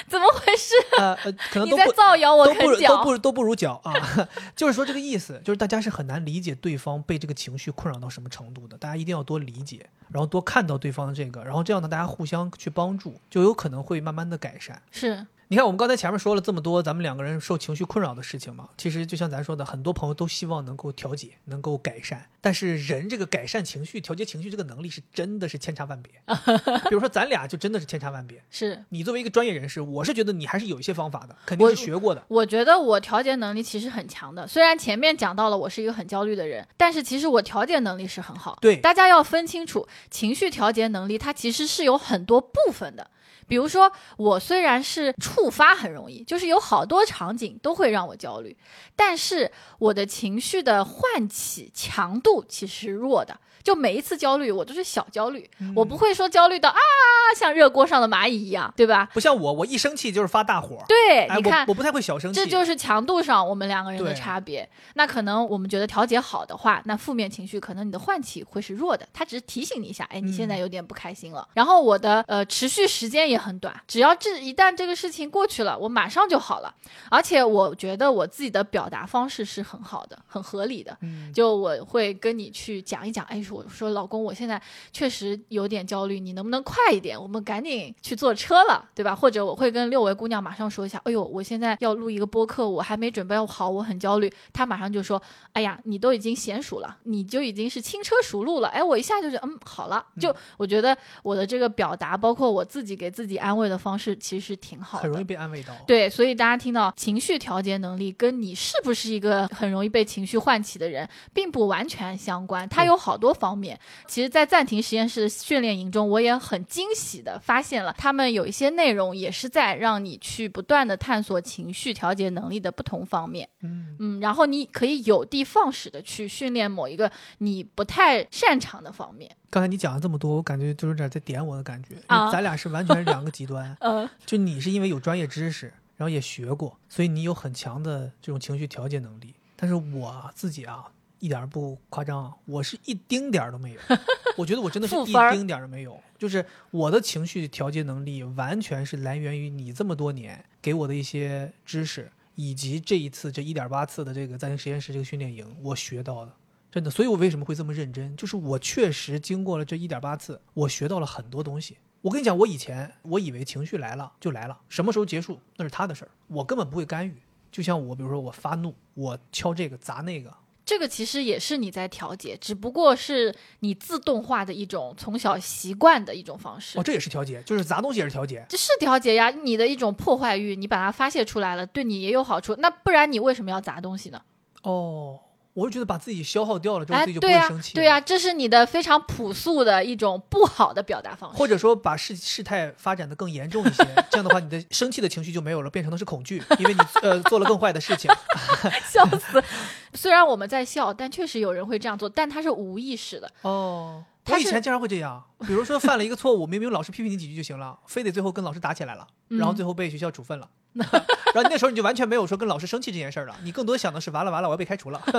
怎么回事？呃呃，可能你在都不造谣我都不如都？不如都不如脚啊，就是说这个意思，就是大家是很难理解对方被这个情绪困扰到什么程度的，大家一定要多理解，然后多看到对方的这个，然后这样呢，大家互相去帮助，就有可能会慢慢的改善。是，你看，我们刚才前面说了这么多咱们两个人受情绪困扰的事情嘛，其实就像咱说的，很多朋友都希望能够调节，能够改善，但是人这个改善情绪、调节情绪这个能力是真的是千差万别。比如说咱俩就真的是千差万别。是。你作为一个专业人士，我是觉得你还是有一些方法的，肯定是学过的。我觉得我调节能力其实很强的，虽然前面讲到了我是一个很焦虑的人，但是其实我调节能力是很好。对大家要分清楚，情绪调节能力它其实是有很多部分的。比如说，我虽然是触发很容易，就是有好多场景都会让我焦虑，但是我的情绪的唤起强度其实是弱的。就就每一次焦虑，我都是小焦虑，嗯我不会说焦虑到啊，像热锅上的蚂蚁一样，对吧？不像我，我一生气就是发大火。对，哎，你看我我不太会小生气。这就是强度上我们两个人的差别。那可能我们觉得调节好的话，那负面情绪可能你的唤起会是弱的，它只是提醒你一下，哎，你现在有点不开心了。然后我的呃持续时间也很短，只要这一旦这个事情过去了，我马上就好了。而且我觉得我自己的表达方式是很好的，很合理的。嗯，就我会跟你去讲一讲，哎，说我说老公，我现在确实有点焦虑，你能不能快一点？我们赶紧去坐车了，对吧？或者我会跟六位姑娘马上说一下，哎呦，我现在要录一个播客，我还没准备好，我很焦虑。她马上就说，哎呀，你都已经娴熟了，你就已经是轻车熟路了。哎，我一下就是嗯好了，就我觉得我的这个表达，包括我自己给自己安慰的方式，其实挺好的，很容易被安慰到。对，所以大家听到情绪调节能力跟你是不是一个很容易被情绪唤起的人，并不完全相关，它有好多方面。其实，在暂停实验室训练营中，我也很惊喜的发现了，他们有一些内容也是在让你去不断的探索情绪调节能力的不同方面。嗯，嗯，然后你可以有的放矢的去训练某一个你不太擅长的方面。刚才你讲了这么多，我感觉就有点在点我的感觉，因啊。咱俩是完全是两个极端 嗯就你是因为有专业知识，然后也学过，所以你有很强的这种情绪调节能力。但是我自己啊，一点儿不夸张啊，我是一丁点儿都没有。我觉得我真的是一丁点儿都没有。就是我的情绪调节能力，完全是来源于你这么多年给我的一些知识，以及这一次这一点八次的这个暂停实验室这个训练营，我学到的。真的，所以我为什么会这么认真？就是我确实经过了这一点八次，我学到了很多东西。我跟你讲，我以前我以为情绪来了就来了，什么时候结束那是他的事儿，我根本不会干预。就像我，比如说我发怒，我敲这个砸那个，这个其实也是你在调节，只不过是你自动化的一种从小习惯的一种方式。哦，这也是调节，就是砸东西也是调节。这是调节呀，你的一种破坏欲，你把它发泄出来了，对你也有好处。那不然你为什么要砸东西呢？哦，我就觉得把自己消耗掉了之后，哎，自己就不、会生气。对呀、这是你的非常朴素的一种不好的表达方式。或者说把事事态发展的更严重一些，这样的话，你的 生气的情绪就没有了，变成的是恐惧，因为你呃做了更坏的事情。笑死！虽然我们在笑，但确实有人会这样做，但他是无意识的。哦，他以前经常会这样，比如说犯了一个错误，明明老师批评你几句就行了，非得最后跟老师打起来了，然后嗯最后被学校处分了。然后那时候你就完全没有说跟老师生气这件事儿了，你更多想的是完了完了，我要被开除了，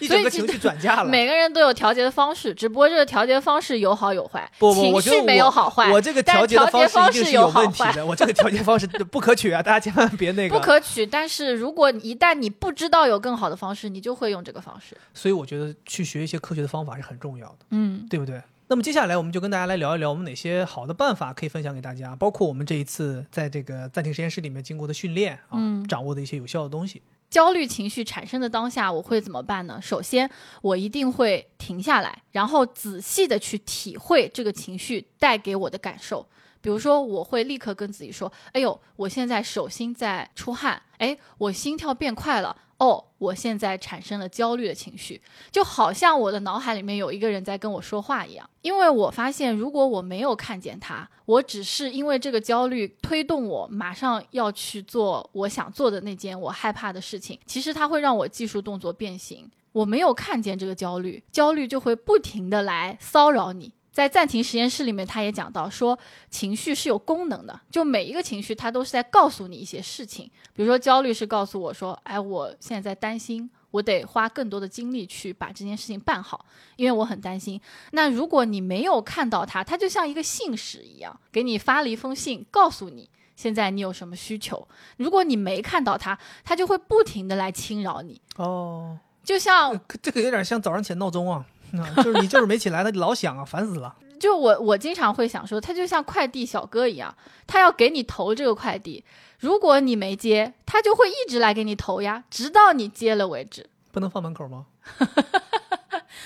一整个情绪转嫁了。每个人都有调节的方式，只不过这个调节方式有好有坏，不不，我觉得情绪没有我好坏。我这个调节的方式一定是有问题的，我这个调节方式不可取啊！大家千万别那个。不可取，但是如果一旦你不知道有更好的方式，你就会用这个方式。所以我觉得去学一些科学的方法是很重要的。嗯，对不对？那么接下来我们就跟大家来聊一聊，我们哪些好的办法可以分享给大家，包括我们这一次在这个暂停实验室里面经过的训练啊，嗯掌握的一些有效的东西。焦虑情绪产生的当下，我会怎么办呢？首先，我一定会停下来，然后仔细的去体会这个情绪带给我的感受。比如说，我会立刻跟自己说：“哎呦，我现在手心在出汗，哎，我心跳变快了，哦，我现在产生了焦虑的情绪，就好像我的脑海里面有一个人在跟我说话一样。因为我发现，如果我没有看见他，我只是因为这个焦虑推动我马上要去做我想做的那件我害怕的事情，其实它会让我技术动作变形。我没有看见这个焦虑，焦虑就会不停的来骚扰你。在暂停实验室里面，他也讲到说，情绪是有功能的，就每一个情绪它都是在告诉你一些事情。比如说焦虑是告诉我说，哎，我现在在担心，我得花更多的精力去把这件事情办好，因为我很担心。那如果你没有看到它，它就像一个信使一样，给你发了一封信，告诉你现在你有什么需求。如果你没看到它，它就会不停的来侵扰你，哦，就像这个有点像早上起闹钟啊，啊就是你就是没起来，他老响啊，烦死了。就我我经常会想说，他就像快递小哥一样，他要给你投这个快递，如果你没接，他就会一直来给你投呀，直到你接了为止。不能放门口吗？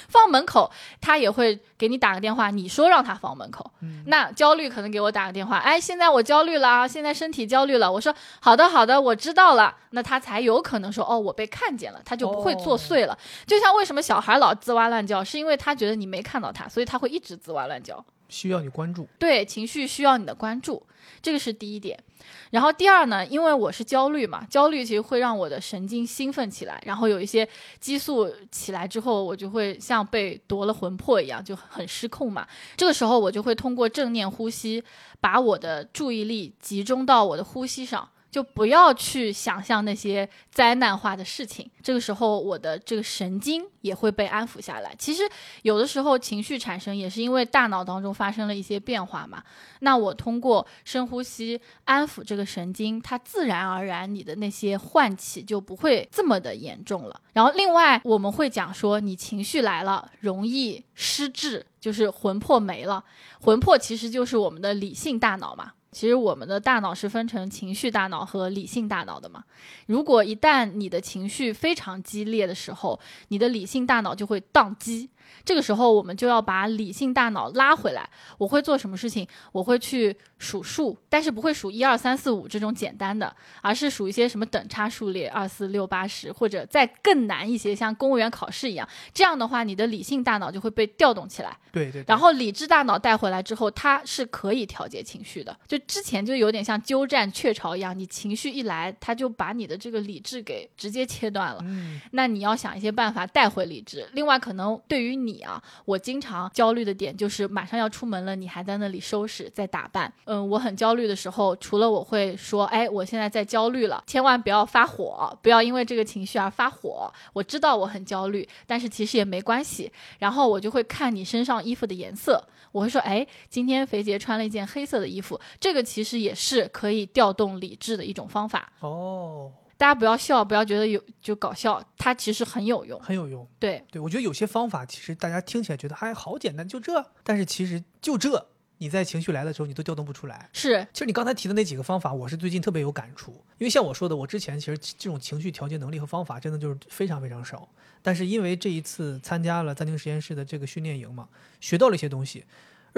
放门口，他也会给你打个电话，你说让他放门口。嗯那焦虑可能给我打个电话，哎，现在我焦虑了啊，现在身体焦虑了。我说好的好的，我知道了。那他才有可能说哦，我被看见了，他就不会作祟了。就像为什么小孩老吱哇乱叫，是因为他觉得你没看到他，所以他会一直吱哇乱叫。需要你关注。对，情绪需要你的关注，这个是第一点。然后第二呢，因为我是焦虑嘛，焦虑其实会让我的神经兴奋起来，然后有一些激素起来之后，我就会像被夺了魂魄一样，就很失控嘛。这个时候我就会通过正念呼吸，把我的注意力集中到我的呼吸上。就不要去想象那些灾难化的事情，这个时候我的这个神经也会被安抚下来。其实有的时候情绪产生也是因为大脑当中发生了一些变化嘛。那我通过深呼吸安抚这个神经，它自然而然你的那些唤起就不会这么的严重了。然后另外我们会讲说，你情绪来了容易失智，就是魂魄没了。魂魄其实就是我们的理性大脑嘛。其实我们的大脑是分成情绪大脑和理性大脑的嘛。如果一旦你的情绪非常激烈的时候，你的理性大脑就会宕机。这个时候，我们就要把理性大脑拉回来。我会做什么事情？我会去数数，但是不会数一二三四五这种简单的，而是数一些什么等差数列，二四六八十，或者再更难一些，像公务员考试一样。这样的话，你的理性大脑就会被调动起来。对对。然后理智大脑带回来之后，它是可以调节情绪的。就之前就有点像鸠占鹊巢一样，你情绪一来，它就把你的这个理智给直接切断了。嗯。那你要想一些办法带回理智。另外，可能对于你啊，我经常焦虑的点就是马上要出门了，你还在那里收拾、在打扮。嗯，我很焦虑的时候，除了我会说，哎，我现在在焦虑了，千万不要发火，不要因为这个情绪而发火。我知道我很焦虑，但是其实也没关系。然后我就会看你身上衣服的颜色，我会说，哎，今天肥杰穿了一件黑色的衣服，这个其实也是可以调动理智的一种方法。哦。大家不要笑，不要觉得有就搞笑，它其实很有用，很有用。对对，我觉得有些方法其实大家听起来觉得还好简单，就这，但是其实就这，你在情绪来的时候你都调动不出来。是，其实你刚才提的那几个方法，我是最近特别有感触，因为像我说的，我之前其实这种情绪调节能力和方法真的就是非常非常少，但是因为这一次参加了暂停实验室的这个训练营嘛，学到了一些东西。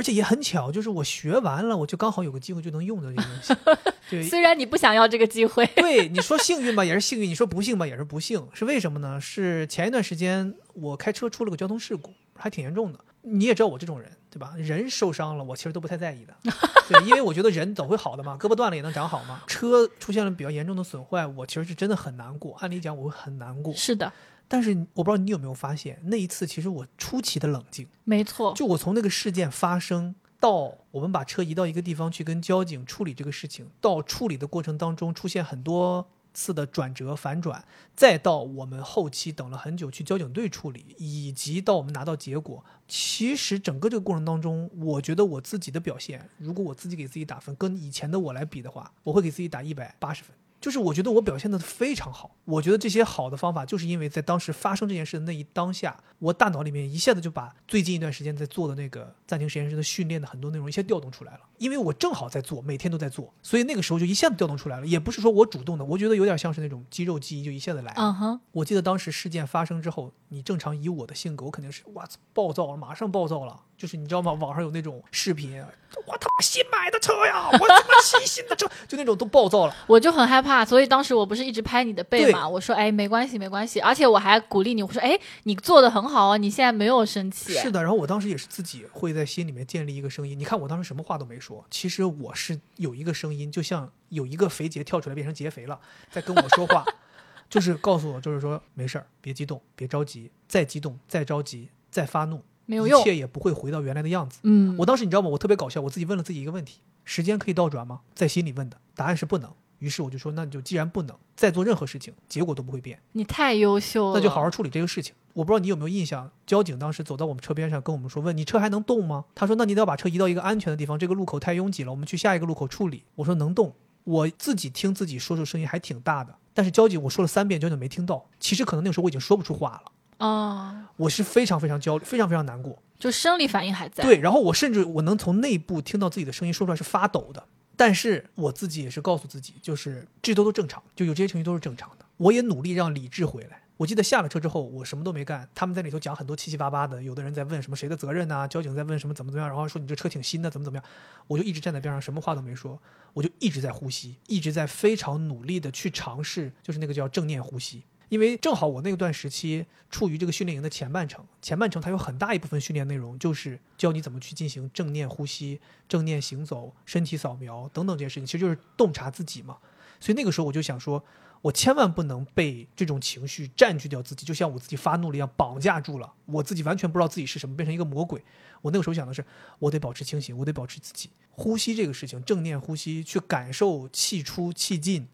而且也很巧，就是我学完了，我就刚好有个机会就能用到这个东西。对，虽然你不想要这个机会，对你说幸运吧，也是幸运；你说不幸吧，也是不幸。是为什么呢？是前一段时间我开车出了个交通事故，还挺严重的。你也知道我这种人，对吧？人受伤了，我其实都不太在意的。对，因为我觉得人总会好的嘛，胳膊断了也能长好嘛。车出现了比较严重的损坏，我其实是真的很难过。按理讲，我会很难过。是的。但是我不知道你有没有发现，那一次其实我出奇的冷静。没错。就我从那个事件发生。到我们把车移到一个地方去跟交警处理这个事情，到处理的过程当中出现很多次的转折反转，再到我们后期等了很久去交警队处理，以及到我们拿到结果，其实整个这个过程当中，我觉得我自己的表现，如果我自己给自己打分，跟以前的我来比的话，我会给自己打一百八十分。就是我觉得我表现的非常好，我觉得这些好的方法，就是因为在当时发生这件事的那一当下，我大脑里面一下子就把最近一段时间在做的那个暂停实验室的训练的很多内容一下调动出来了。因为我正好在做，每天都在做，所以那个时候就一下子调动出来了。也不是说我主动的，我觉得有点像是那种肌肉记忆，就一下子来。嗯哼。我记得当时事件发生之后，你正常以我的性格，我肯定是哇暴躁了，马上暴躁了。就是你知道吗？网上有那种视频，我他妈新买的车呀，我他妈新新的车，就那种都暴躁了。我就很害怕，所以当时我不是一直拍你的背嘛？我说哎，没关系，没关系。而且我还鼓励你，我说哎，你做的很好啊，你现在没有生气。是的，然后我当时也是自己会在心里面建立一个声音。你看我当时什么话都没说，其实我是有一个声音，就像有一个肥杰跳出来变成劫肥了，在跟我说话，就是告诉我，就是说没事儿，别激动，别着急，再激动，再着急，再发怒。没有用，一切也不会回到原来的样子。嗯，我当时你知道吗？我特别搞笑，我自己问了自己一个问题：时间可以倒转吗？在心里问的，答案是不能。于是我就说，那你就既然不能再做任何事情，结果都不会变。你太优秀了，那就好好处理这个事情。我不知道你有没有印象，交警当时走到我们车边上跟我们说：“问你车还能动吗？”他说：“那你得要把车移到一个安全的地方，这个路口太拥挤了，我们去下一个路口处理。”我说：“能动。”我自己听自己说出声音还挺大的，但是交警我说了三遍，交警没听到。其实可能那个时候我已经说不出话了。啊，我是非常非常焦虑，非常非常难过。就生理反应还在。对，然后我甚至我能从内部听到自己的声音说出来是发抖的，但是我自己也是告诉自己，就是这都都正常，就有这些情绪都是正常的。我也努力让理智回来。我记得下了车之后，我什么都没干，他们在里头讲很多七七八八的，有的人在问什么谁的责任呐，交警在问什么怎么怎么样，然后说你这车挺新的，怎么怎么样，我就一直站在边上，什么话都没说，我就一直在呼吸，一直在非常努力的去尝试，就是那个叫正念呼吸。因为正好我那段时期处于这个训练营的前半程，前半程它有很大一部分训练内容就是教你怎么去进行正念呼吸、正念行走、身体扫描等等这些事情，其实就是洞察自己嘛。所以那个时候我就想说，我千万不能被这种情绪占据掉自己，就像我自己发怒了一样绑架住了，我自己完全不知道自己是什么，变成一个魔鬼。我那个时候想的是，我得保持清醒，我得保持自己呼吸这个事情，正念呼吸，去感受气出气进。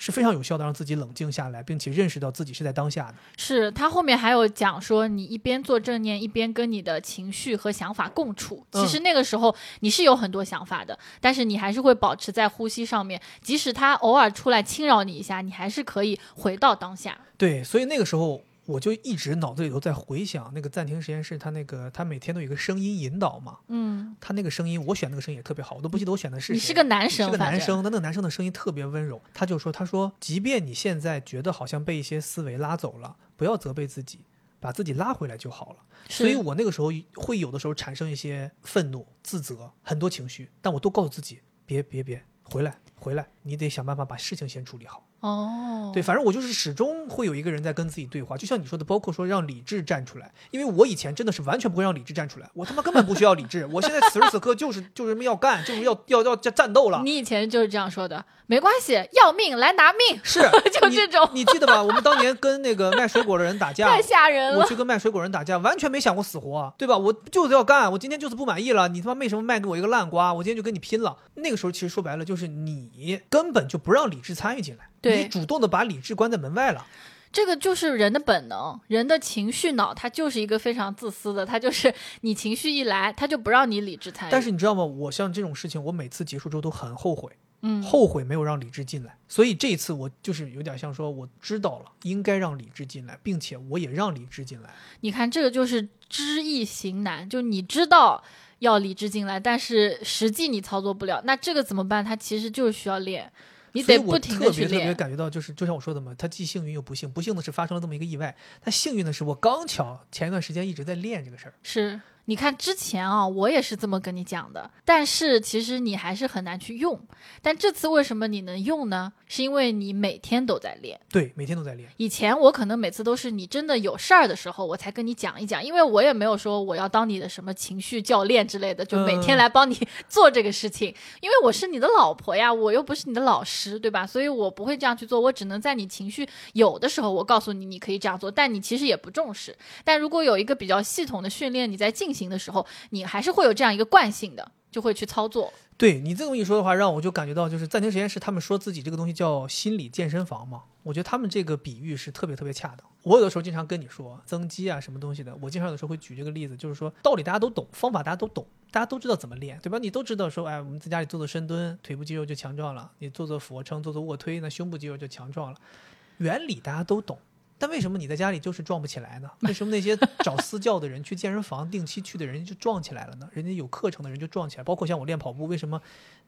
是非常有效的，让自己冷静下来，并且认识到自己是在当下的。是他后面还有讲说，你一边做正念，一边跟你的情绪和想法共处。其实那个时候你是有很多想法的，但是你还是会保持在呼吸上面，即使他偶尔出来侵扰你一下，你还是可以回到当下。对，所以那个时候。我就一直脑子里头在回想那个暂停实验室，他那个他每天都有一个声音引导嘛，嗯，他那个声音，我选那个声音也特别好，我都不记得我选的是。你是个男生，是个男生，但那个男生的声音特别温柔。他就说，他说，即便你现在觉得好像被一些思维拉走了，不要责备自己，把自己拉回来就好了。所以我那个时候会有的时候产生一些愤怒、自责，很多情绪，但我都告诉自己，别别别，回来回来，你得想办法把事情先处理好。哦，对，反正我就是始终会有一个人在跟自己对话，就像你说的，包括说让理智站出来，因为我以前真的是完全不会让理智站出来，我他妈根本不需要理智，我现在此时此刻就是就是要干，就是要要要战斗了。你以前就是这样说的，没关系，要命来拿命，是 就这种，你记得吧？我们当年跟那个卖水果的人打架，太吓人了。我去跟卖水果人打架，完全没想过死活，对吧？我就是要干，我今天就是不满意了，你他妈为什么卖给我一个烂瓜？我今天就跟你拼了。那个时候其实说白了就是你根本就不让理智参与进来。你主动的把理智关在门外了，这个就是人的本能，人的情绪脑，它就是一个非常自私的，它就是你情绪一来，它就不让你理智参与。但是你知道吗？我像这种事情，我每次结束之后都很后悔，嗯，后悔没有让理智进来。所以这一次我就是有点像说，我知道了应该让理智进来，并且我也让理智进来。你看，这个就是知易行难，就你知道要理智进来，但是实际你操作不了，那这个怎么办？它其实就是需要练。你得不停的去练。特别特别感觉到，就是就像我说的嘛，他既幸运又不幸。不幸的是发生了这么一个意外，他幸运的是我刚巧前一段时间一直在练这个事儿。是。你看之前啊，我也是这么跟你讲的，但是其实你还是很难去用。但这次为什么你能用呢？是因为你每天都在练。对，每天都在练。以前我可能每次都是你真的有事儿的时候，我才跟你讲一讲，因为我也没有说我要当你的什么情绪教练之类的，就每天来帮你 做这个事情。因为我是你的老婆呀，我又不是你的老师，对吧？所以我不会这样去做，我只能在你情绪有的时候，我告诉你你可以这样做，但你其实也不重视。但如果有一个比较系统的训练你在进行。的时候，你还是会有这样一个惯性的，就会去操作。对你这么一说的话，让我就感觉到，就是暂停实验室他们说自己这个东西叫心理健身房嘛。我觉得他们这个比喻是特别特别恰当。我有的时候经常跟你说增肌啊什么东西的，我经常有的时候会举这个例子，就是说道理大家都懂，方法大家都懂，大家都知道怎么练，对吧？你都知道说，哎，我们在家里做做深蹲，腿部肌肉就强壮了；你做做俯卧撑，做做卧推，那胸部肌肉就强壮了。原理大家都懂。但为什么你在家里就是壮不起来呢？为什么那些找私教的人去健身房定期去的人就壮起来了呢？人家有课程的人就壮起来，包括像我练跑步，为什么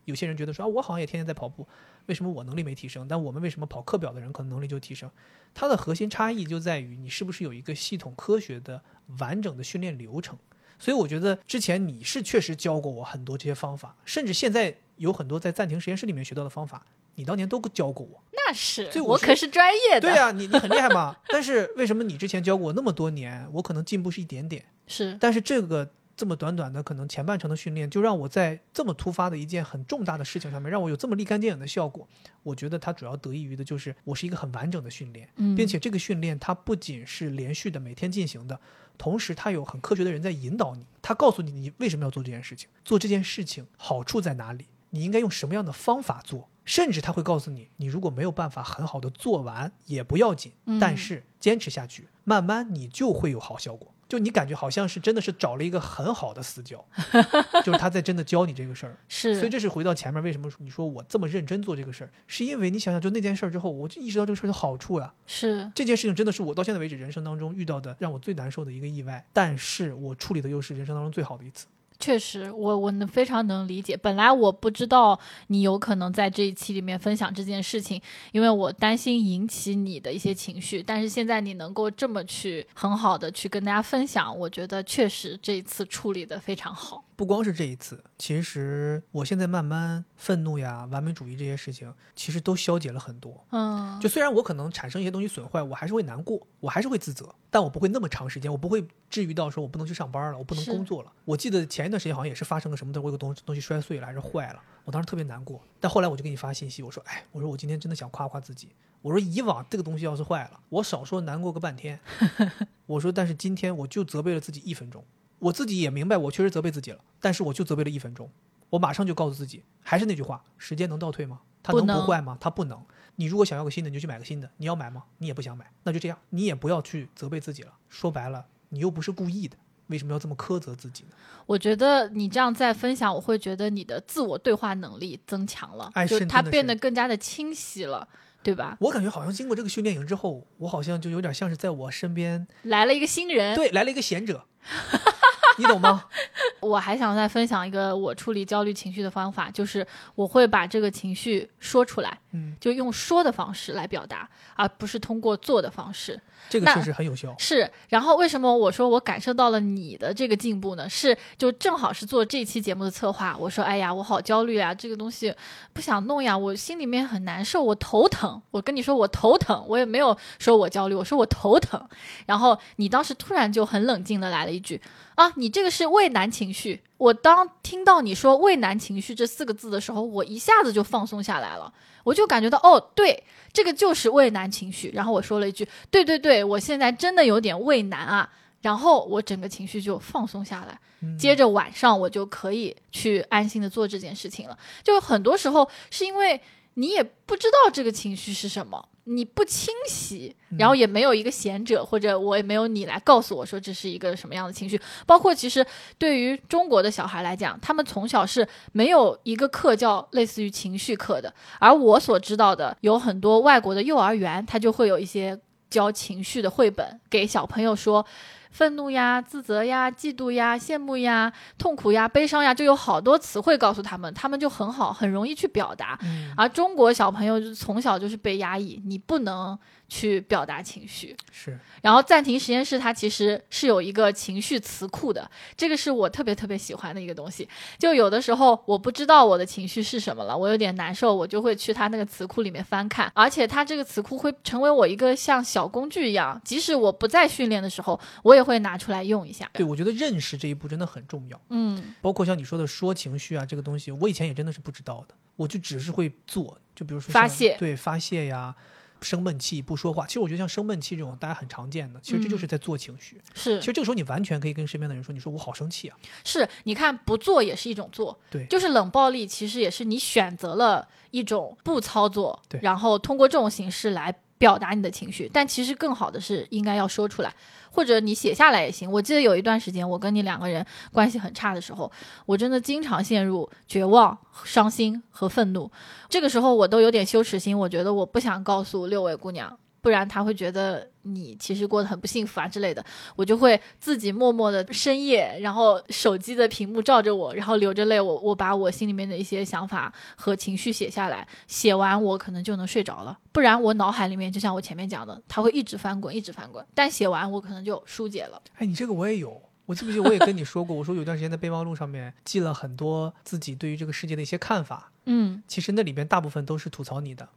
有些人觉得说啊，我好像也天天在跑步，为什么我能力没提升？但我们为什么跑课表的人可能能力就提升？它的核心差异就在于你是不是有一个系统、科学的、完整的训练流程。所以我觉得之前你是确实教过我很多这些方法，甚至现在有很多在暂停实验室里面学到的方法。你当年都教过我，那是，我可是专业的。对呀，你你很厉害嘛。但是为什么你之前教过我那么多年，我可能进步是一点点？是。但是这个这么短短的可能前半程的训练，就让我在这么突发的一件很重大的事情上面，让我有这么立竿见影的效果。我觉得它主要得益于的就是我是一个很完整的训练，并且这个训练它不仅是连续的每天进行的，同时它有很科学的人在引导你，他告诉你你为什么要做这件事情，做这件事情好处在哪里，你应该用什么样的方法做。甚至他会告诉你，你如果没有办法很好的做完也不要紧，但是坚持下去，慢慢你就会有好效果。就你感觉好像是真的是找了一个很好的私教，就是他在真的教你这个事儿。是，所以这是回到前面为什么你说我这么认真做这个事儿，是因为你想想，就那件事儿之后，我就意识到这个事儿的好处呀。是，这件事情真的是我到现在为止人生当中遇到的让我最难受的一个意外，但是我处理的又是人生当中最好的一次。确实，我我能非常能理解。本来我不知道你有可能在这一期里面分享这件事情，因为我担心引起你的一些情绪。但是现在你能够这么去很好的去跟大家分享，我觉得确实这一次处理的非常好。不光是这一次，其实我现在慢慢愤怒呀、完美主义这些事情，其实都消解了很多。嗯，就虽然我可能产生一些东西损坏，我还是会难过，我还是会自责，但我不会那么长时间，我不会至于到说我不能去上班了，我不能工作了。我记得前一段时间好像也是发生了什么的，我有个东东西摔碎了还是坏了，我当时特别难过。但后来我就给你发信息，我说，哎，我说我今天真的想夸夸自己。我说以往这个东西要是坏了，我少说难过个半天。我说，但是今天我就责备了自己一分钟，我自己也明白我确实责备自己了，但是我就责备了一分钟，我马上就告诉自己，还是那句话，时间能倒退吗？它能不坏吗？它不能。你如果想要个新的，你就去买个新的。你要买吗？你也不想买，那就这样，你也不要去责备自己了。说白了，你又不是故意的，为什么要这么苛责自己呢？我觉得你这样再分享，我会觉得你的自我对话能力增强了，哎就是它变得更加的清晰了，对吧？我感觉好像经过这个训练营之后，我好像就有点像是在我身边，来了一个新人，对，来了一个贤者，你懂吗？我还想再分享一个我处理焦虑情绪的方法，就是我会把这个情绪说出来，嗯，就用说的方式来表达，而不是通过做的方式。这个确实很有效。是，然后为什么我说我感受到了你的这个进步呢？是就正好是做这期节目的策划，我说哎呀，我好焦虑啊，这个东西不想弄呀，我心里面很难受，我头疼。我跟你说我头疼，我也没有说我焦虑，我说我头疼。然后你当时突然就很冷静的来了一句啊，你这个是畏难情绪。我当听到你说畏难情绪这四个字的时候，我一下子就放松下来了。我就感觉到，哦，对，这个就是畏难情绪。然后我说了一句，对对对，我现在真的有点畏难啊。然后我整个情绪就放松下来，嗯接着晚上我就可以去安心的做这件事情了。就很多时候是因为你也不知道这个情绪是什么，你不清晰，然后也没有一个贤者，或者我也没有你来告诉我说这是一个什么样的情绪。包括其实对于中国的小孩来讲，他们从小是没有一个课叫类似于情绪课的，而我所知道的有很多外国的幼儿园，他就会有一些教情绪的绘本给小朋友说。愤怒呀、自责呀、嫉妒呀、羡慕呀、痛苦呀、悲伤呀，就有好多词汇告诉他们，他们就很好，很容易去表达。嗯，而中国小朋友就是从小就是被压抑，你不能去表达情绪。是然后暂停实验室它其实是有一个情绪词库的，这个是我特别特别喜欢的一个东西。就有的时候我不知道我的情绪是什么了，我有点难受，我就会去它那个词库里面翻看，而且它这个词库会成为我一个像小工具一样，即使我不在训练的时候，我也会拿出来用一下。对，我觉得认识这一步真的很重要。嗯，包括像你说的说情绪啊，这个东西，我以前也真的是不知道的，我就只是会做，就比如说发泄对发泄呀，生闷气不说话。其实我觉得像生闷气这种，大家很常见的，其实这就是在做情绪。是。其实这个时候你完全可以跟身边的人说，你说我好生气啊，是，你看不做也是一种做，对。就是冷暴力，其实也是你选择了一种不操作，对。然后通过这种形式来表达你的情绪，但其实更好的是应该要说出来，或者你写下来也行。我记得有一段时间，我跟你两个人关系很差的时候，我真的经常陷入绝望、伤心和愤怒，这个时候我都有点羞耻心，我觉得我不想告诉六位姑娘。不然他会觉得你其实过得很不幸福啊之类的，我就会自己默默的深夜，然后手机的屏幕照着我，然后流着泪，我我把我心里面的一些想法和情绪写下来，写完我可能就能睡着了，不然我脑海里面就像我前面讲的，他会一直翻滚，一直翻滚，但写完我可能就疏解了。哎，你这个我也有。我记不记得我也跟你说过，我说有段时间在备忘录上面记了很多自己对于这个世界的一些看法，嗯其实那里边大部分都是吐槽你的。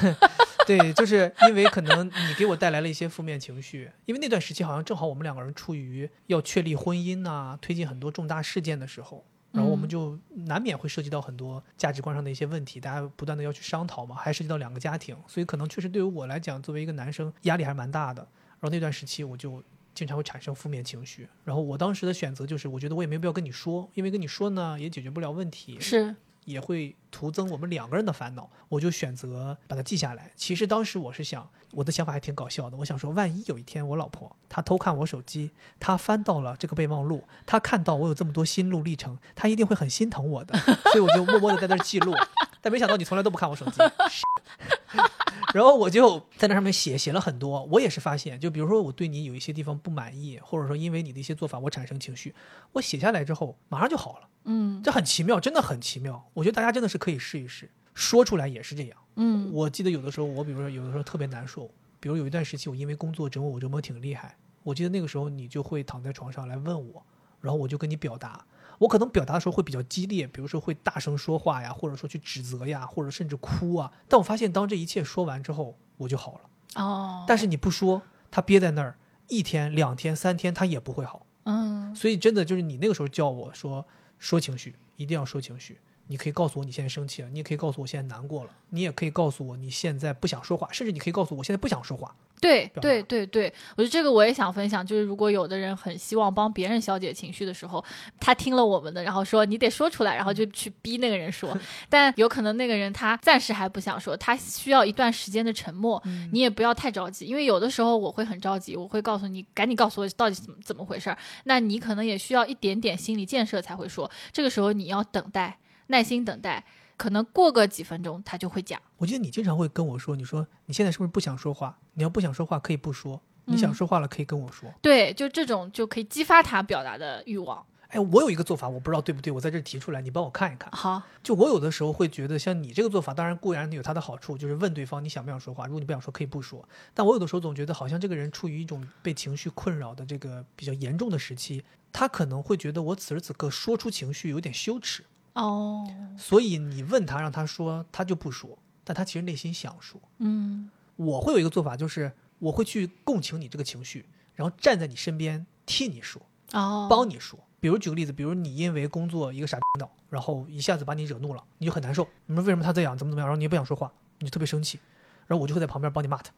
对，就是因为可能你给我带来了一些负面情绪，因为那段时期好像正好我们两个人处于要确立婚姻呐、推进很多重大事件的时候，然后我们嗯就难免会涉及到很多价值观上的一些问题，大家不断的要去商讨嘛，还涉及到两个家庭，所以可能确实对于我来讲，作为一个男生压力还是蛮大的。然后那段时期我就经常会产生负面情绪，然后我当时的选择就是，我觉得我也没有必要跟你说，因为跟你说呢也解决不了问题，是，也会徒增我们两个人的烦恼，我就选择把它记下来。其实当时我是想，我的想法还挺搞笑的，我想说，万一有一天我老婆她偷看我手机，她翻到了这个备忘录，她看到我有这么多心路历程，她一定会很心疼我的，所以我就默默的在那记录。但没想到你从来都不看我手机。然后我就在那上面写写了很多，我也是发现，就比如说我对你有一些地方不满意，或者说因为你的一些做法我产生情绪，我写下来之后马上就好了。嗯这很奇妙，真的很奇妙。我觉得大家真的是可以试一试，说出来也是这样。嗯我记得有的时候，我比如说有的时候特别难受，比如有一段时期我因为工作折磨我折磨挺厉害，我记得那个时候你就会躺在床上来问我，然后我就跟你表达，我可能表达的时候会比较激烈，比如说会大声说话呀，或者说去指责呀，或者甚至哭啊。但我发现，当这一切说完之后，我就好了。哦，但是你不说，他憋在那儿，一天、两天、三天，他也不会好。嗯所以真的就是你那个时候叫我说说情绪，一定要说情绪。你可以告诉我你现在生气了，你也可以告诉我现在难过了，你也可以告诉我你现在不想说话，甚至你可以告诉我我现在不想说话。对对对对，我觉得这个我也想分享，就是如果有的人很希望帮别人消解情绪的时候，他听了我们的，然后说你得说出来，然后就去逼那个人说，但有可能那个人他暂时还不想说，他需要一段时间的沉默，你也不要太着急，因为有的时候我会很着急，我会告诉你赶紧告诉我到底怎么怎么回事儿，那你可能也需要一点点心理建设才会说，这个时候你要等待，耐心等待。可能过个几分钟，他就会讲。我记得你经常会跟我说，你说你现在是不是不想说话？你要不想说话可以不说，你想嗯说话了可以跟我说。对，就这种就可以激发他表达的欲望。哎，我有一个做法，我不知道对不对，我在这儿提出来，你帮我看一看。好，就我有的时候会觉得，像你这个做法，当然固然有它的好处，就是问对方你想不想说话，如果你不想说，可以不说。但我有的时候总觉得，好像这个人处于一种被情绪困扰的这个比较严重的时期，他可能会觉得我此时此刻说出情绪有点羞耻，哦，所以你问他让他说，他就不说，但他其实内心想说。嗯我会有一个做法，就是我会去共情你这个情绪，然后站在你身边替你说。哦，帮你说。比如举个例子，比如你因为工作一个傻逼领导，然后一下子把你惹怒了，你就很难受。你说为什么他这样，怎么怎么样，然后你也不想说话，你就特别生气，然后我就会在旁边帮你骂他，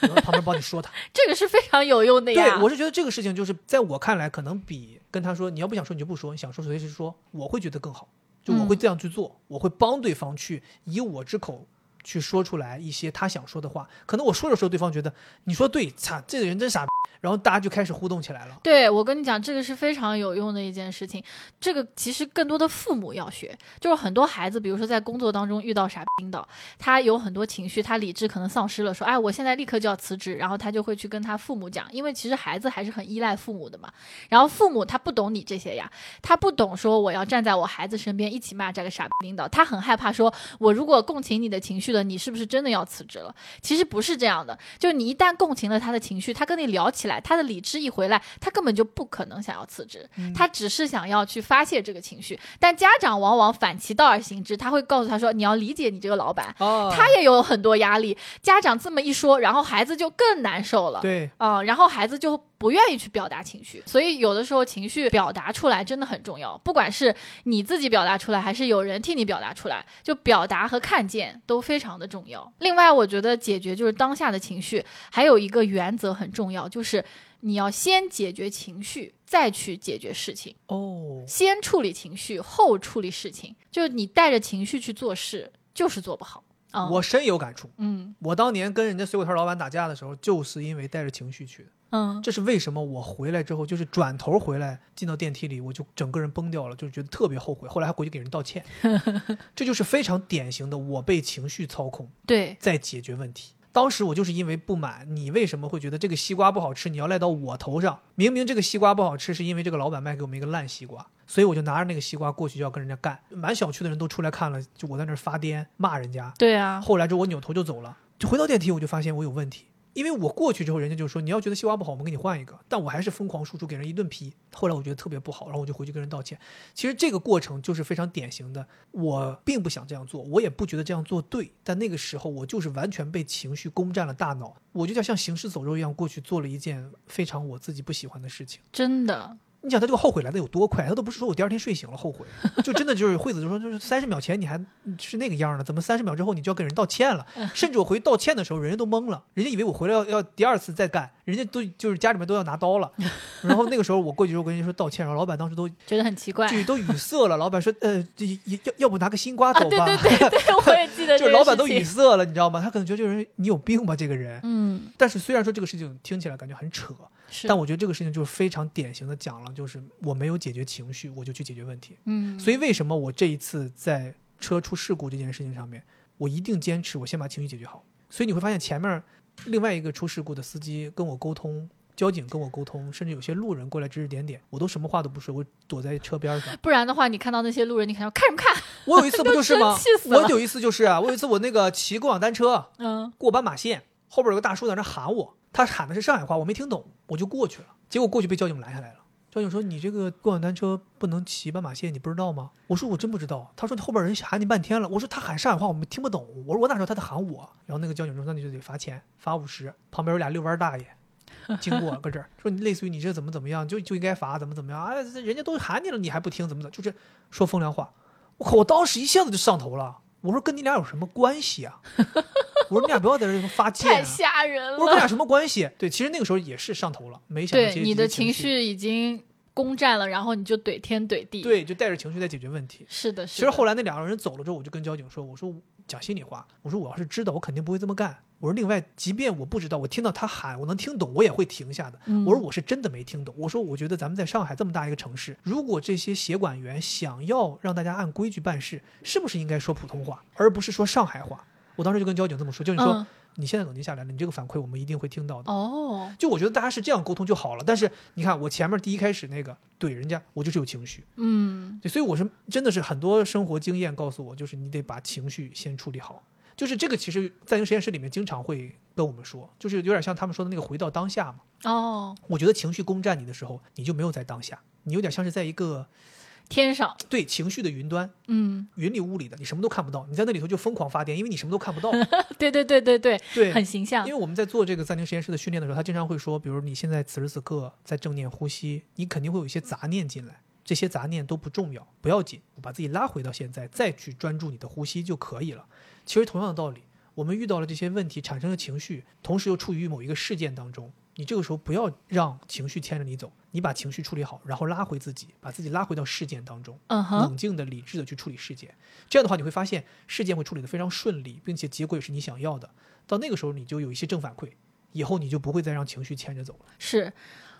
然后旁边帮你说他。这个是非常有用的呀。对，我是觉得这个事情就是在我看来，可能比跟他说你要不想说你就不说，你想说随时说，我会觉得更好。就我会这样去做，我会帮对方去以我之口去说出来一些他想说的话。可能我说的时候，对方觉得你说对，操，这个人真傻，然后大家就开始互动起来了。对，我跟你讲，这个是非常有用的一件事情。这个其实更多的父母要学，就是很多孩子，比如说在工作当中遇到傻逼领导，他有很多情绪，他理智可能丧失了，说，哎，我现在立刻就要辞职，然后他就会去跟他父母讲，因为其实孩子还是很依赖父母的嘛。然后父母他不懂你这些呀，他不懂说我要站在我孩子身边一起骂这个傻逼领导，他很害怕说，我如果共情你的情绪了，你是不是真的要辞职了？其实不是这样的，就你一旦共情了他的情绪，他跟你聊起来，他的理智一回来，他根本就不可能想要辞职，他只是想要去发泄这个情绪。但家长往往反其道而行之，他会告诉他说：“你要理解你这个老板，哦他也有很多压力。”家长这么一说，然后孩子就更难受了。对，嗯，然后孩子就不愿意去表达情绪，所以有的时候情绪表达出来真的很重要，不管是你自己表达出来，还是有人替你表达出来，就表达和看见都非常的重要。另外，我觉得解决就是当下的情绪，还有一个原则很重要，就是你要先解决情绪，再去解决事情。哦，先处理情绪，后处理事情，就是你带着情绪去做事，就是做不好。嗯，我深有感触。嗯我当年跟人家水果摊老板打架的时候，就是因为带着情绪去的。嗯这是为什么？我回来之后，就是转头回来进到电梯里，我就整个人崩掉了，就是觉得特别后悔。后来还回去给人道歉，这就是非常典型的我被情绪操控，对，在解决问题。当时我就是因为不满，你为什么会觉得这个西瓜不好吃？你要赖到我头上。明明这个西瓜不好吃，是因为这个老板卖给我们一个烂西瓜，所以我就拿着那个西瓜过去就要跟人家干。满小区的人都出来看了，就我在那儿发癫骂人家。对啊，后来之后我扭头就走了，就回到电梯我就发现我有问题，因为我过去之后人家就说你要觉得西瓜不好，我们给你换一个，但我还是疯狂输出给人一顿批。后来我觉得特别不好，然后我就回去跟人道歉。其实这个过程就是非常典型的，我并不想这样做，我也不觉得这样做对，但那个时候我就是完全被情绪攻占了大脑，我就像像行尸走肉一样过去做了一件非常我自己不喜欢的事情。真的，你想他这个后悔来的有多快？他都不是说我第二天睡醒了后悔，就真的就是惠子就说，就是三十秒前你还是那个样儿的，怎么三十秒之后你就要跟人道歉了？甚至我回去道歉的时候，人家都懵了，人家以为我回来要要第二次再干，人家都就是家里面都要拿刀了。然后那个时候我过去之后跟人家说道歉，然后老板当时都觉得很奇怪。就都语塞了。老板说，呃，要要不拿个新瓜啊，走吧？对对对对，我也记得 就是老板都语。塞了，你知道吗？他可能觉得这个人你有病吧，这个人。嗯，但是虽然说这个事情听起来感觉很扯，是，但我觉得这个事情就是非常典型的讲了，就是我没有解决情绪，我就去解决问题。嗯，所以为什么我这一次在车出事故这件事情上面，我一定坚持我先把情绪解决好。所以你会发现前面另外一个出事故的司机跟我沟通，交警跟我沟通，甚至有些路人过来指指点点，我都什么话都不说，我躲在车边上。不然的话，你看到那些路人，你看到看什么看？我有一次不就是吗 气？死了我有一次就是啊，我有一次我那个骑共享单车嗯，过斑马线，后边有个大叔在那喊我，他喊的是上海话，我没听懂，我就过去了，结果过去被交警拦下来了。交警说：“你这个共享单车不能骑斑马线，你不知道吗？”我说：“我真不知道。”他说：“后边人喊你半天了。”我说：“他喊上海话，我们听不懂。”我说：“我哪知道他在喊我？”然后那个交警说：“那你就得罚钱，罚五十。”旁边有俩遛弯大爷 经过，搁这儿说：“你类似于你这怎么怎么样，就就应该罚，怎么怎么样？哎，人家都喊你了，你还不听，怎么怎么？就是说风凉话。”我靠！我当时一下子就上头了。我说：“跟你俩有什么关系啊？”我说：“你俩不要在这发贱、啊。”太吓人了。我说：“跟俩什么关系？”对，其实那个时候也是上头了，没想到对你的情绪已经。攻占了，然后你就怼天怼地，对，就带着情绪在解决问题。是的，其实后来那两个人走了之后，我就跟交警说：“我说讲心里话，我说我要是知道，我肯定不会这么干。我说另外，即便我不知道，我听到他喊，我能听懂，我也会停下的。嗯、我说我是真的没听懂。我说我觉得咱们在上海这么大一个城市，如果这些协管员想要让大家按规矩办事，是不是应该说普通话，而不是说上海话？我当时就跟交警这么说，交警说。嗯你现在冷静下来了，你这个反馈我们一定会听到的。哦，就我觉得大家是这样沟通就好了。但是你看我前面第一开始那个怼人家，我就是有情绪。嗯，对，所以我是真的是很多生活经验告诉我，就是你得把情绪先处理好。就是这个，其实在实验室里面经常会跟我们说，就是有点像他们说的那个回到当下嘛。哦，我觉得情绪攻占你的时候，你就没有在当下，你有点像是在一个。天上对情绪的云端，嗯，云里雾里的，你什么都看不到，你在那里头就疯狂发电，因为你什么都看不到。对对对对对对，很形象。因为我们在做这个暂停实验室的训练的时候，他经常会说，比如你现在此时此刻在正念呼吸，你肯定会有一些杂念进来，这些杂念都不重要，不要紧，把自己拉回到现在，再去专注你的呼吸就可以了。其实同样的道理，我们遇到了这些问题，产生了情绪，同时又处于某一个事件当中。你这个时候不要让情绪牵着你走，你把情绪处理好，然后拉回自己，把自己拉回到事件当中，冷静的、理智的去处理事件。这样的话，你会发现事件会处理的非常顺利，并且结果也是你想要的。到那个时候，你就有一些正反馈，以后你就不会再让情绪牵着走了。是，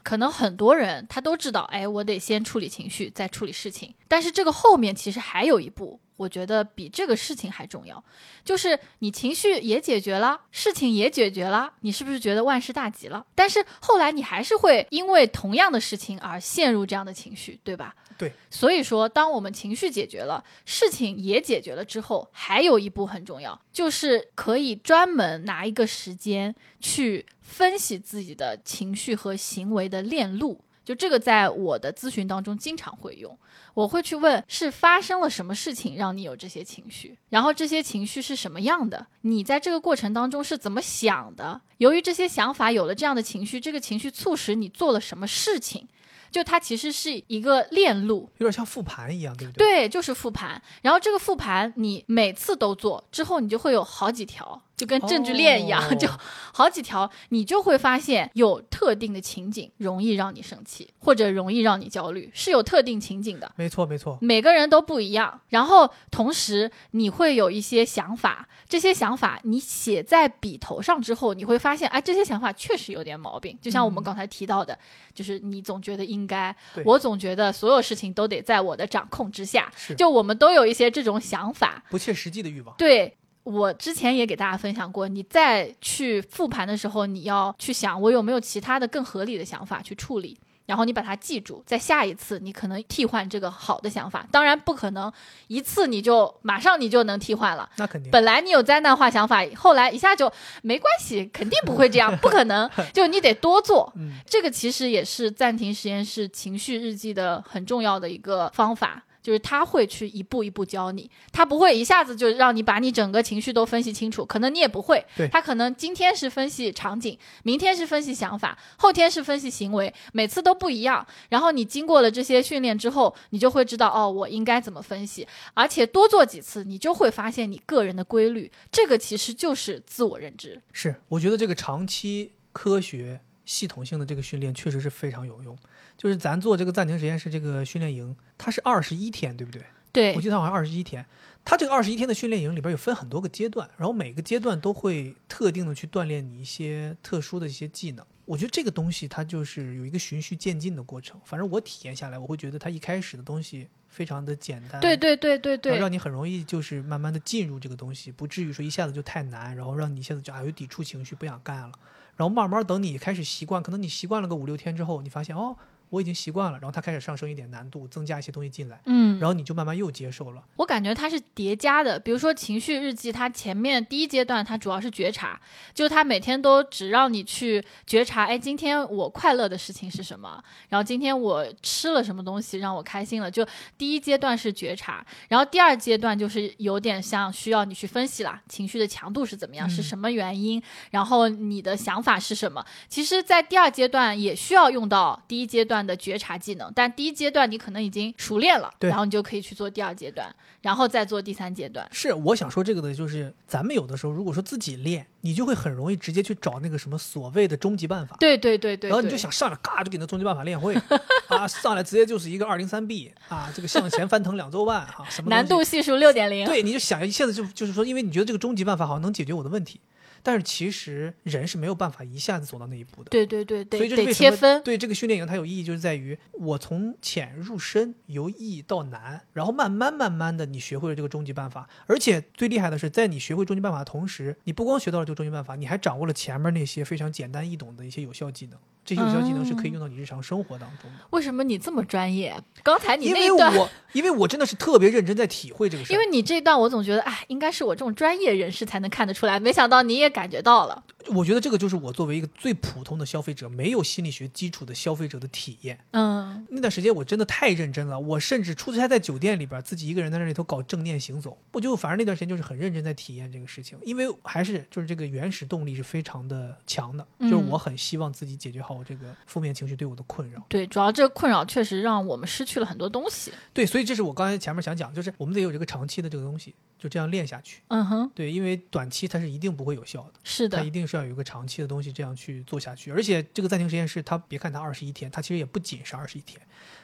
可能很多人他都知道，哎，我得先处理情绪，再处理事情。但是这个后面其实还有一步。我觉得比这个事情还重要，就是你情绪也解决了，事情也解决了，你是不是觉得万事大吉了？但是后来你还是会因为同样的事情而陷入这样的情绪，对吧？对。所以说，当我们情绪解决了，事情也解决了之后，还有一步很重要，就是可以专门拿一个时间去分析自己的情绪和行为的链路。就这个，在我的咨询当中经常会用。我会去问，是发生了什么事情让你有这些情绪？然后这些情绪是什么样的？你在这个过程当中是怎么想的？由于这些想法有了这样的情绪，这个情绪促使你做了什么事情？就它其实是一个链路，有点像复盘一样，对不对？对，就是复盘。然后这个复盘你每次都做之后，你就会有好几条。就跟证据链一样，哦、就好几条，你就会发现有特定的情景容易让你生气，或者容易让你焦虑，是有特定情景的。没错，没错，每个人都不一样。然后同时你会有一些想法，这些想法你写在笔头上之后，你会发现，哎，这些想法确实有点毛病。就像我们刚才提到的，嗯、就是你总觉得应该，我总觉得所有事情都得在我的掌控之下。就我们都有一些这种想法，不切实际的欲望。对。我之前也给大家分享过，你再去复盘的时候，你要去想我有没有其他的更合理的想法去处理，然后你把它记住，在下一次你可能替换这个好的想法。当然不可能一次你就马上你就能替换了，那肯定。本来你有灾难化想法，后来一下就没关系，肯定不会这样，不可能。就你得多做，嗯、这个其实也是暂停实验室情绪日记的很重要的一个方法。就是他会去一步一步教你，他不会一下子就让你把你整个情绪都分析清楚，可能你也不会。对，他可能今天是分析场景，明天是分析想法，后天是分析行为，每次都不一样。然后你经过了这些训练之后，你就会知道哦，我应该怎么分析，而且多做几次，你就会发现你个人的规律。这个其实就是自我认知。是，我觉得这个长期科学系统性的这个训练确实是非常有用。就是咱做这个暂停实验室这个训练营，它是二十一天，对不对？对，我记得好像二十一天。它这个二十一天的训练营里边有分很多个阶段，然后每个阶段都会特定的去锻炼你一些特殊的一些技能。我觉得这个东西它就是有一个循序渐进的过程。反正我体验下来，我会觉得它一开始的东西非常的简单，对对对对对，让你很容易就是慢慢的进入这个东西，不至于说一下子就太难，然后让你一下子就啊有抵触情绪不想干了。然后慢慢等你开始习惯，可能你习惯了个五六天之后，你发现哦。我已经习惯了，然后它开始上升一点难度，增加一些东西进来，嗯，然后你就慢慢又接受了。我感觉它是叠加的。比如说情绪日记，它前面第一阶段它主要是觉察，就它每天都只让你去觉察，哎，今天我快乐的事情是什么？然后今天我吃了什么东西让我开心了？就第一阶段是觉察，然后第二阶段就是有点像需要你去分析啦，情绪的强度是怎么样，嗯是什么原因，然后你的想法是什么？其实，在第二阶段也需要用到第一阶段的觉察技能，但第一阶段你可能已经熟练了，对然后你就可以去做第二阶段，然后再做第三阶段。是我想说这个的，就是咱们有的时候如果说自己练，你就会很容易直接去找那个什么所谓的终极办法。对对对对，然后你就想上来，嘎就给那终极办法练会 啊，上来直接就是一个二零三 B 啊，这个向前翻腾两周半哈、什么难度系数六点零，对，你就想一下子就就是说，因为你觉得这个终极办法好像能解决我的问题，但是其实人是没有办法一下子走到那一步的。对对对所以这是为什么切分。对这个训练营它有意义，就是在于我从浅入深，由易到难，然后慢慢慢慢的你学会了这个终极办法，而且最厉害的是，在你学会终极办法的同时，你不光学到了这个终极办法，你还掌握了前面那些非常简单易懂的一些有效技能。这些有效技能是可以用到你日常生活当中的。为什么你这么专业？刚才你因为那一段，我因为我真的是特别认真在体会这个事儿，因为你这段，我总觉得，哎，应该是我这种专业人士才能看得出来，没想到你也感觉到了。我觉得这个就是我作为一个最普通的消费者，没有心理学基础的消费者的体验。嗯，那段时间我真的太认真了，我甚至出差在酒店里边，自己一个人在那里头搞正念行走。我就反正那段时间就是很认真在体验这个事情，因为还是就是这个原始动力是非常的强的，嗯就是我很希望自己解决好我这个负面情绪对我的困扰。对，主要这个困扰确实让我们失去了很多东西。对，所以这是我刚才前面想讲，就是我们得有这个长期的这个东西，就这样练下去。嗯哼，对，因为短期它是一定不会有效的。是的它一，定是要有一个长期的东西这样去做下去。而且这个暂停实验室，它别看它二十一天，它其实也不仅是二十一天，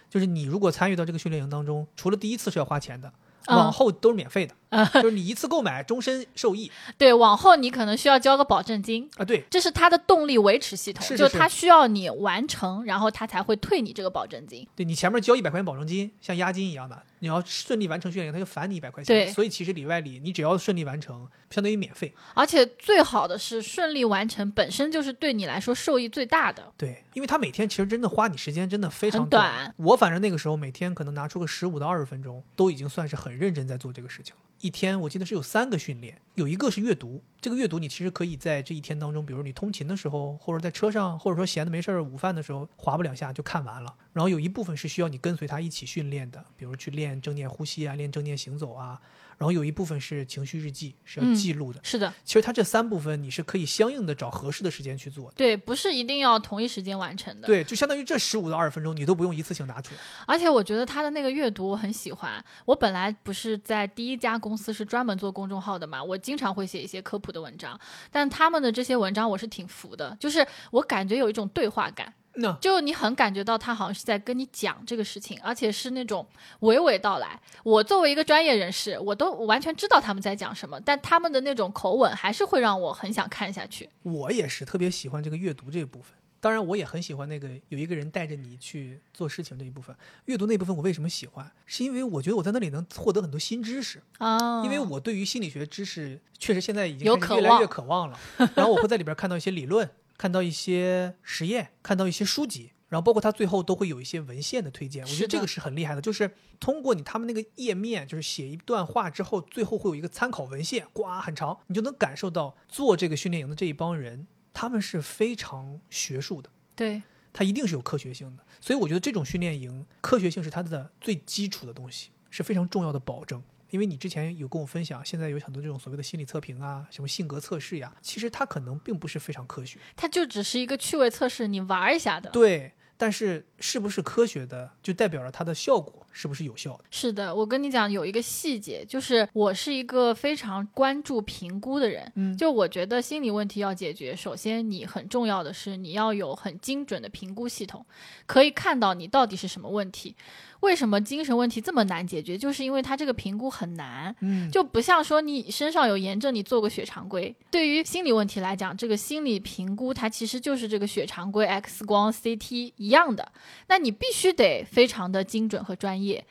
就是你如果参与到这个训练营当中，除了第一次是要花钱的，嗯往后都是免费的，就是你一次购买终身受益对，往后你可能需要交个保证金。啊。对，这是它的动力维持系统，是是就是它需要你完成，然后它才会退你这个保证金。对你前面交一百块钱保证金，像押金一样的，你要顺利完成训练营，他就返你一百块钱。对所以其实里外里你只要顺利完成，相当于免费。而且最好的是顺利完成，本身就是对你来说受益最大的。对，因为他每天其实真的花你时间真的非常很短我反正那个时候每天可能拿出个十五到二十分钟，都已经算是很认真在做这个事情了。一天我记得是有三个训练，有一个是阅读。这个阅读你其实可以在这一天当中，比如你通勤的时候，或者在车上，或者说闲的没事儿午饭的时候，划不两下就看完了。然后有一部分是需要你跟随他一起训练的，比如去练正念呼吸啊，练正念行走啊。然后有一部分是情绪日记，是要嗯记录的。是的，其实它这三部分你是可以相应的找合适的时间去做的。对，不是一定要同一时间完成的。对，就相当于这十五到二十分钟，你都不用一次性拿出来。而且我觉得他的那个阅读我很喜欢。我本来不是在第一家公司是专门做公众号的嘛，我经常会写一些科普的文章，但他们的这些文章我是挺服的，就是我感觉有一种对话感。那就你很感觉到他好像是在跟你讲这个事情，而且是那种娓娓道来。我作为一个专业人士，我都完全知道他们在讲什么，但他们的那种口吻还是会让我很想看下去。我也是特别喜欢这个阅读这一部分。当然，我也很喜欢那个有一个人带着你去做事情这一部分。阅读那部分我为什么喜欢？是因为我觉得我在那里能获得很多新知识。啊，因为我对于心理学知识确实现在已经越来越渴望了。然后我会在里边看到一些理论，看到一些实验，看到一些书籍。然后包括它最后都会有一些文献的推荐，我觉得这个是很厉害的，就是通过你他们那个页面，就是写一段话之后，最后会有一个参考文献，呱很长，你就能感受到做这个训练营的这一帮人，他们是非常学术的，对，它一定是有科学性的。所以我觉得这种训练营，科学性是它的最基础的东西，是非常重要的保证。因为你之前有跟我分享，现在有很多这种所谓的心理测评啊，什么性格测试呀，其实它可能并不是非常科学。它就只是一个趣味测试，你玩一下的。对，但是是不是科学的，就代表了它的效果是不是有效的。是的，我跟你讲，有一个细节，就是我是一个非常关注评估的人。嗯就我觉得心理问题要解决，首先你很重要的是你要有很精准的评估系统，可以看到你到底是什么问题。为什么精神问题这么难解决？就是因为它这个评估很难。嗯，就不像说你身上有炎症，你做个血常规。对于心理问题来讲，这个心理评估它其实就是这个血常规、X 光、CT 一样的。那你必须得非常的精准和专业。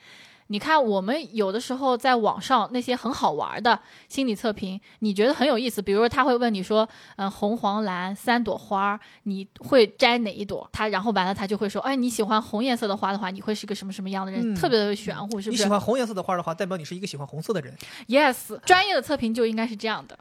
你看，我们有的时候在网上那些很好玩的心理测评，你觉得很有意思。比如说，他会问你说，嗯，红黄蓝三朵花，你会摘哪一朵？他然后完了，他就会说，哎，你喜欢红颜色的花的话，你会是个什么什么样的人？嗯特别的玄乎，是不是你喜欢红颜色的花的话，代表你是一个喜欢红色的人？Yes，专业的测评就应该是这样的。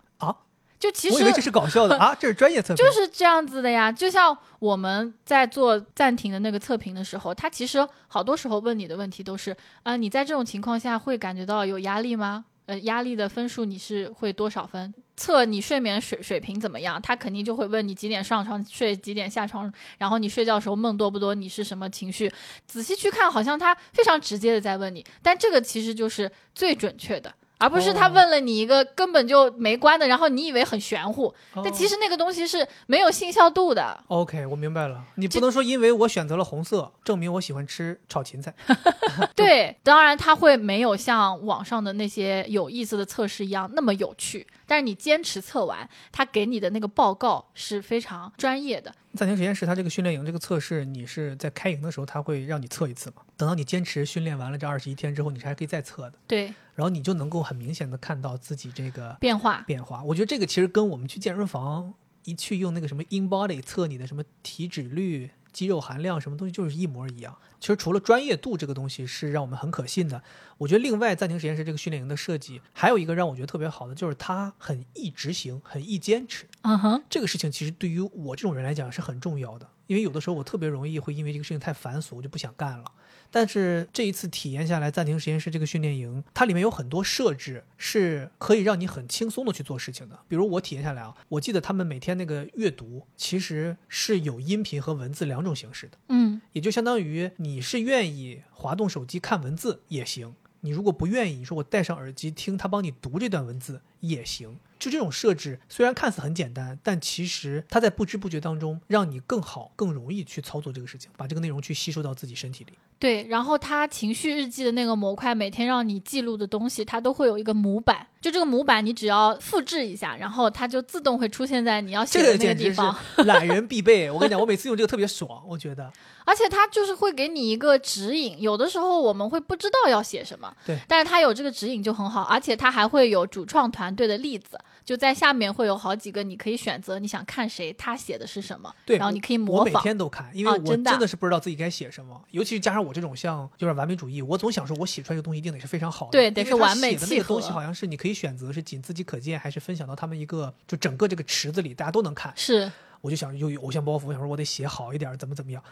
啊。就其实我以为这是搞笑的 啊，这是专业测评。就是这样子的呀，就像我们在做暂停的那个测评的时候，他其实好多时候问你的问题都是，啊、你在这种情况下会感觉到有压力吗？呃，压力的分数你是会多少分？测你睡眠水水平怎么样？他肯定就会问你几点上床睡，几点下床，然后你睡觉的时候梦多不多，你是什么情绪？仔细去看，好像他非常直接的在问你，但这个其实就是最准确的。而不是他哦问了你一个根本就没关的，然后你以为很玄乎，哦但其实那个东西是没有信效度的。OK，我明白了。你不能说因为我选择了红色，证明我喜欢吃炒芹菜。对，当然它会没有像网上的那些有意思的测试一样那么有趣，但是你坚持测完，他给你的那个报告是非常专业的。暂停实验室它这个训练营这个测试，你是在开营的时候，他会让你测一次嘛？等到你坚持训练完了这二十一天之后，你是还可以再测的，对，然后你就能够很明显的看到自己这个变化，变化。我觉得这个其实跟我们去健身房一去用那个什么 InBody 测你的什么体脂率、肌肉含量什么东西，就是一模一样。其实除了专业度这个东西是让我们很可信的，我觉得另外暂停实验室这个训练营的设计，还有一个让我觉得特别好的，就是它很易执行，很易坚持。嗯哼，这个事情其实对于我这种人来讲是很重要的，因为有的时候我特别容易会因为这个事情太繁琐，我就不想干了。但是这一次体验下来，暂停实验室这个训练营，它里面有很多设置是可以让你很轻松的去做事情的。比如我体验下来啊，我记得他们每天那个阅读其实是有音频和文字两种形式的，嗯，也就相当于你是愿意滑动手机看文字也行，你如果不愿意，你说我戴上耳机听他帮你读这段文字也行。就这种设置，虽然看似很简单，但其实它在不知不觉当中让你更好、更容易去操作这个事情，把这个内容去吸收到自己身体里。对。然后它情绪日记的那个模块，每天让你记录的东西，它都会有一个模板。就这个模板，你只要复制一下，然后它就自动会出现在你要写这的那个个简直地方。是懒人必备。我跟你讲，我每次用这个特别爽，我觉得。而且它就是会给你一个指引，有的时候我们会不知道要写什么，对但是它有这个指引就很好，而且它还会有主创团队的例子，就在下面会有好几个，你可以选择你想看谁，他写的是什么，对，然后你可以模仿我每。天都看，因为我啊真的是不知道自己该写什么，尤其是加上我这种像有点完美主义，我总想说我写出来这个东西一定得是非常好的，对得是完美写的那个契合东西好像是你可以选择是仅自己可见，还是分享到他们一个就整个这个池子里，大家都能看。是，我就想有有偶像包袱，我想说我得写好一点，怎么怎么样。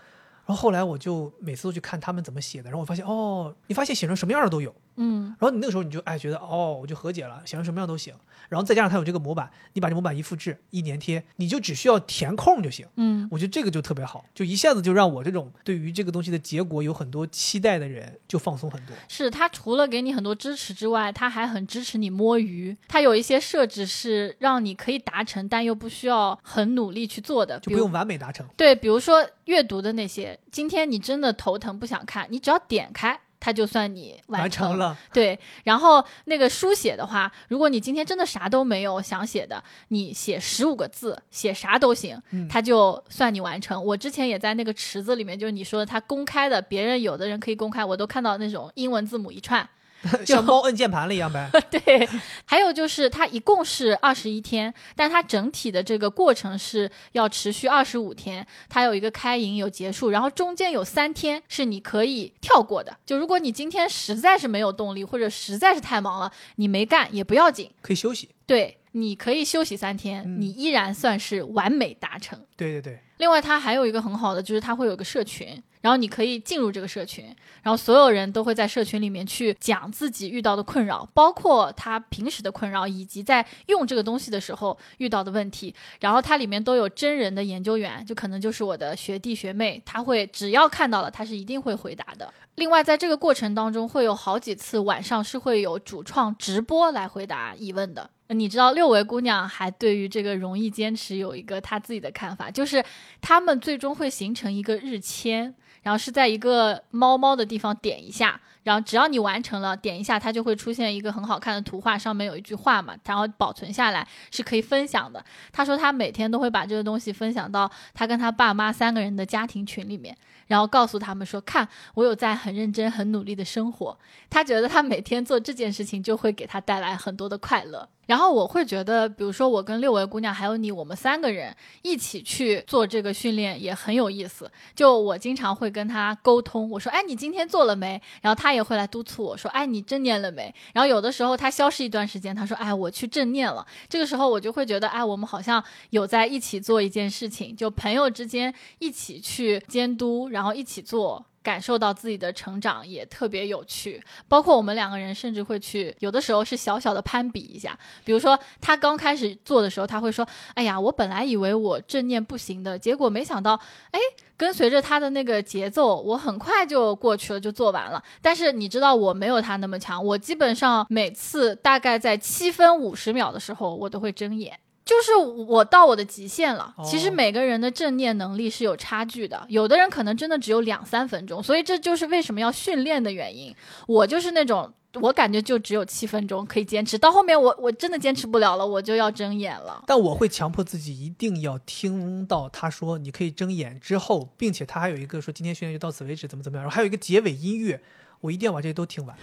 然后后来我就每次都去看他们怎么写的，然后我发现哦，你发现写成什么样的都有。嗯，然后你那个时候你就哎觉得哦，我就和解了，想要什么样都行。然后再加上它有这个模板，你把这模板一复制一粘贴，你就只需要填空就行。嗯，我觉得这个就特别好，就一下子就让我这种对于这个东西的结果有很多期待的人就放松很多。是它除了给你很多支持之外，它还很支持你摸鱼。它有一些设置是让你可以达成，但又不需要很努力去做的，就不用完美达成。对，比如说阅读的那些，今天你真的头疼不想看，你只要点开。它就算你完成成了，对。然后那个书写的话，如果你今天真的啥都没有想写的，你写十五个字，写啥都行，嗯它就算你完成。我之前也在那个池子里面，就是你说的，它公开的，别人有的人可以公开，我都看到那种英文字母一串，像猫摁键盘了一样呗。对，还有就是它一共是二十一天，但它整体的这个过程是要持续二十五天。它有一个开营有结束，然后中间有三天是你可以跳过的。就如果你今天实在是没有动力，或者实在是太忙了，你没干也不要紧，可以休息。对，你可以休息三天，嗯你依然算是完美达成。对对对，另外，它还有一个很好的，就是它会有个社群，然后你可以进入这个社群，然后所有人都会在社群里面去讲自己遇到的困扰，包括他平时的困扰，以及在用这个东西的时候遇到的问题。然后它里面都有真人的研究员，就可能就是我的学弟学妹，他会只要看到了，他是一定会回答的。另外，在这个过程当中，会有好几次晚上是会有主创直播来回答疑问的。你知道六维姑娘还对于这个容易坚持有一个她自己的看法，就是他们最终会形成一个日签，然后是在一个猫猫的地方点一下，然后只要你完成了，点一下，它就会出现一个很好看的图画，上面有一句话嘛，然后保存下来是可以分享的。他说他每天都会把这个东西分享到他跟他爸妈三个人的家庭群里面，然后告诉他们说：“看，我有在很认真、很努力的生活。”他觉得他每天做这件事情就会给他带来很多的快乐。然后我会觉得，比如说我跟六位姑娘还有你，我们三个人一起去做这个训练也很有意思。就我经常会跟他沟通，我说：“哎，你今天做了没？”然后他也会来督促我说：“哎，你正念了没？”然后有的时候他消失一段时间，他说：“哎，我去正念了。”这个时候我就会觉得，哎，我们好像有在一起做一件事情，就朋友之间一起去监督，然后一起做。感受到自己的成长也特别有趣，包括我们两个人甚至会去，有的时候是小小的攀比一下。比如说他刚开始做的时候，他会说：“哎呀，我本来以为我正念不行的，结果没想到，哎，跟随着他的那个节奏，我很快就过去了，就做完了。但是你知道我没有他那么强，我基本上每次大概在七分五十秒的时候，我都会睁眼。”就是我到我的极限了。其实每个人的正念能力是有差距的，有的人可能真的只有两三分钟，所以这就是为什么要训练的原因。我就是那种，我感觉就只有七分钟可以坚持，到后面我我真的坚持不了了，我就要睁眼了。但我会强迫自己一定要听到他说你可以睁眼之后，并且他还有一个说今天训练就到此为止，怎么怎么样，然后还有一个结尾音乐。我一定要把这些都听完，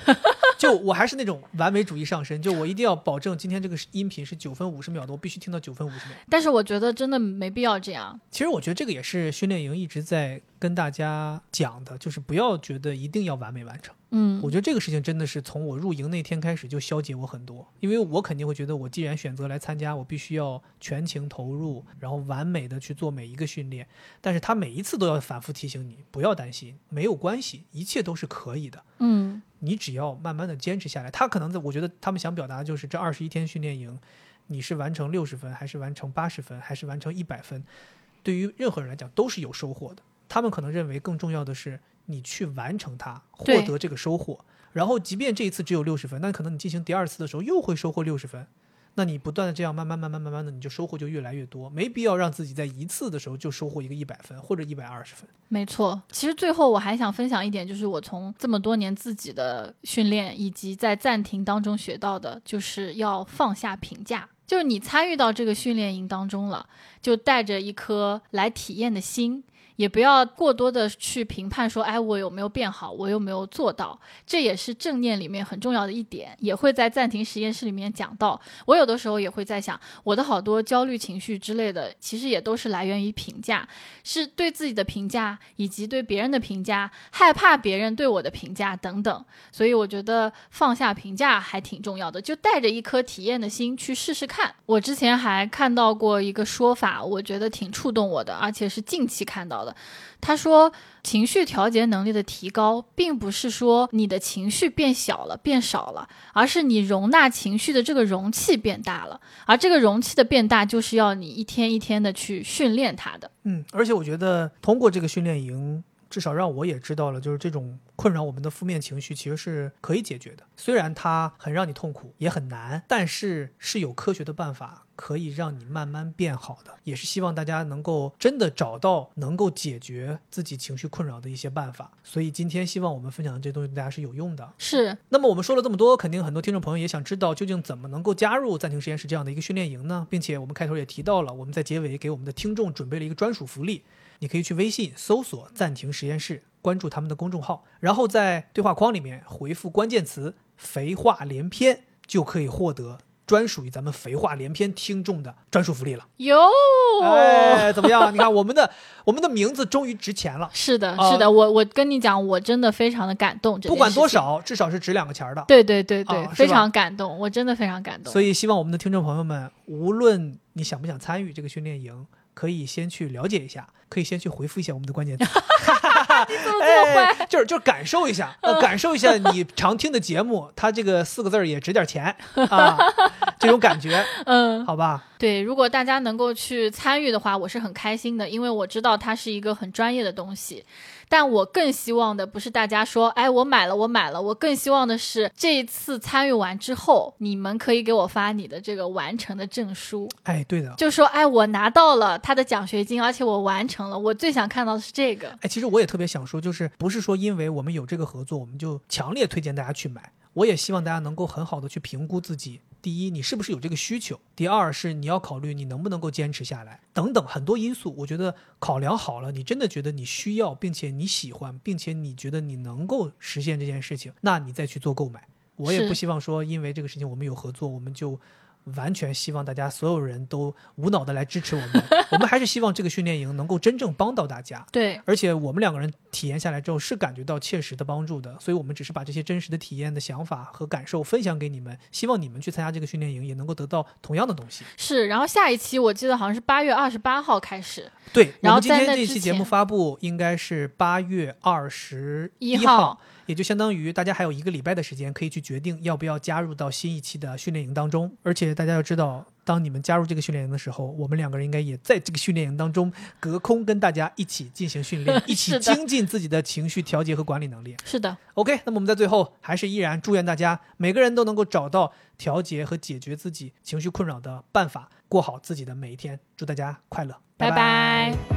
就我还是那种完美主义上身，就我一定要保证今天这个音频是九分五十秒的，我必须听到九分五十秒。但是我觉得真的没必要这样。其实我觉得这个也是训练营一直在跟大家讲的，就是不要觉得一定要完美完成。嗯，我觉得这个事情真的是从我入营那天开始就消解我很多，因为我肯定会觉得，我既然选择来参加，我必须要全情投入，然后完美的去做每一个训练。但是他每一次都要反复提醒你，不要担心，没有关系，一切都是可以的。嗯，你只要慢慢的坚持下来。他可能在，我觉得他们想表达的就是这二十一天训练营，你是完成六十分，还是完成八十分，还是完成一百分，对于任何人来讲都是有收获的。他们可能认为更重要的是。你去完成它，获得这个收获，然后即便这一次只有六十分，那可能你进行第二次的时候又会收获六十分，那你不断的这样慢慢慢慢慢慢的，你就收获就越来越多，没必要让自己在一次的时候就收获一个一百分或者一百二十分。没错，其实最后我还想分享一点，就是我从这么多年自己的训练以及在暂停当中学到的，就是要放下评价，就是你参与到这个训练营当中了，就带着一颗来体验的心。也不要过多的去评判说，哎，我有没有变好，我有没有做到，这也是正念里面很重要的一点，也会在暂停实验室里面讲到。我有的时候也会在想，我的好多焦虑情绪之类的，其实也都是来源于评价，是对自己的评价，以及对别人的评价，害怕别人对我的评价等等。所以我觉得放下评价还挺重要的，就带着一颗体验的心去试试看。我之前还看到过一个说法，我觉得挺触动我的，而且是近期看到的。他说，情绪调节能力的提高，并不是说你的情绪变小了、变少了，而是你容纳情绪的这个容器变大了。而这个容器的变大，就是要你一天一天的去训练它的。嗯，而且我觉得通过这个训练营。至少让我也知道了，就是这种困扰我们的负面情绪其实是可以解决的。虽然它很让你痛苦，也很难，但是是有科学的办法可以让你慢慢变好的。也是希望大家能够真的找到能够解决自己情绪困扰的一些办法。所以今天希望我们分享的这些东西对大家是有用的。是。那么我们说了这么多，肯定很多听众朋友也想知道，究竟怎么能够加入暂停实验室这样的一个训练营呢？并且我们开头也提到了，我们在结尾给我们的听众准备了一个专属福利。你可以去微信搜索“暂停实验室”，关注他们的公众号，然后在对话框里面回复关键词“肥话连篇”，就可以获得专属于咱们“肥话连篇”听众的专属福利了。哟，哎，怎么样？你看我们的 我们的名字终于值钱了。是的，是的，我我跟你讲，我真的非常的感动。不管多少，至少是值两个钱的。对对对对，非常感动，我真的非常感动。所以希望我们的听众朋友们，无论你想不想参与这个训练营。可以先去了解一下，可以先去回复一下我们的关键词。你怎么这么坏？就是就是感受一下，呃，感受一下你常听的节目，它这个四个字儿也值点钱啊。这种感觉，嗯，好吧？对，如果大家能够去参与的话，我是很开心的，因为我知道它是一个很专业的东西。但我更希望的不是大家说，哎，我买了，我买了。我更希望的是这一次参与完之后，你们可以给我发你的这个完成的证书，哎，对的。就说，哎，我拿到了他的奖学金，而且我完成了。我最想看到的是这个。哎，其实我也特别想说，就是不是说因为我们有这个合作，我们就强烈推荐大家去买。我也希望大家能够很好的去评估自己。第一，你是不是有这个需求？第二，是你要考虑你能不能够坚持下来，等等很多因素。我觉得考量好了，你真的觉得你需要，并且你喜欢，并且你觉得你能够实现这件事情，那你再去做购买。我也不希望说，因为这个事情我们有合作，我们就。完全希望大家所有人都无脑的来支持我们，我们还是希望这个训练营能够真正帮到大家。对，而且我们两个人体验下来之后是感觉到切实的帮助的，所以我们只是把这些真实的体验的想法和感受分享给你们，希望你们去参加这个训练营也能够得到同样的东西。是，然后下一期我记得好像是八月二十八号开始。对，然后今天这期节目发布应该是八月二十一号。也就相当于大家还有一个礼拜的时间，可以去决定要不要加入到新一期的训练营当中。而且大家要知道，当你们加入这个训练营的时候，我们两个人应该也在这个训练营当中隔空跟大家一起进行训练，一起精进自己的情绪调节和管理能力。是的。OK，那么我们在最后还是依然祝愿大家每个人都能够找到调节和解决自己情绪困扰的办法，过好自己的每一天。祝大家快乐，拜拜。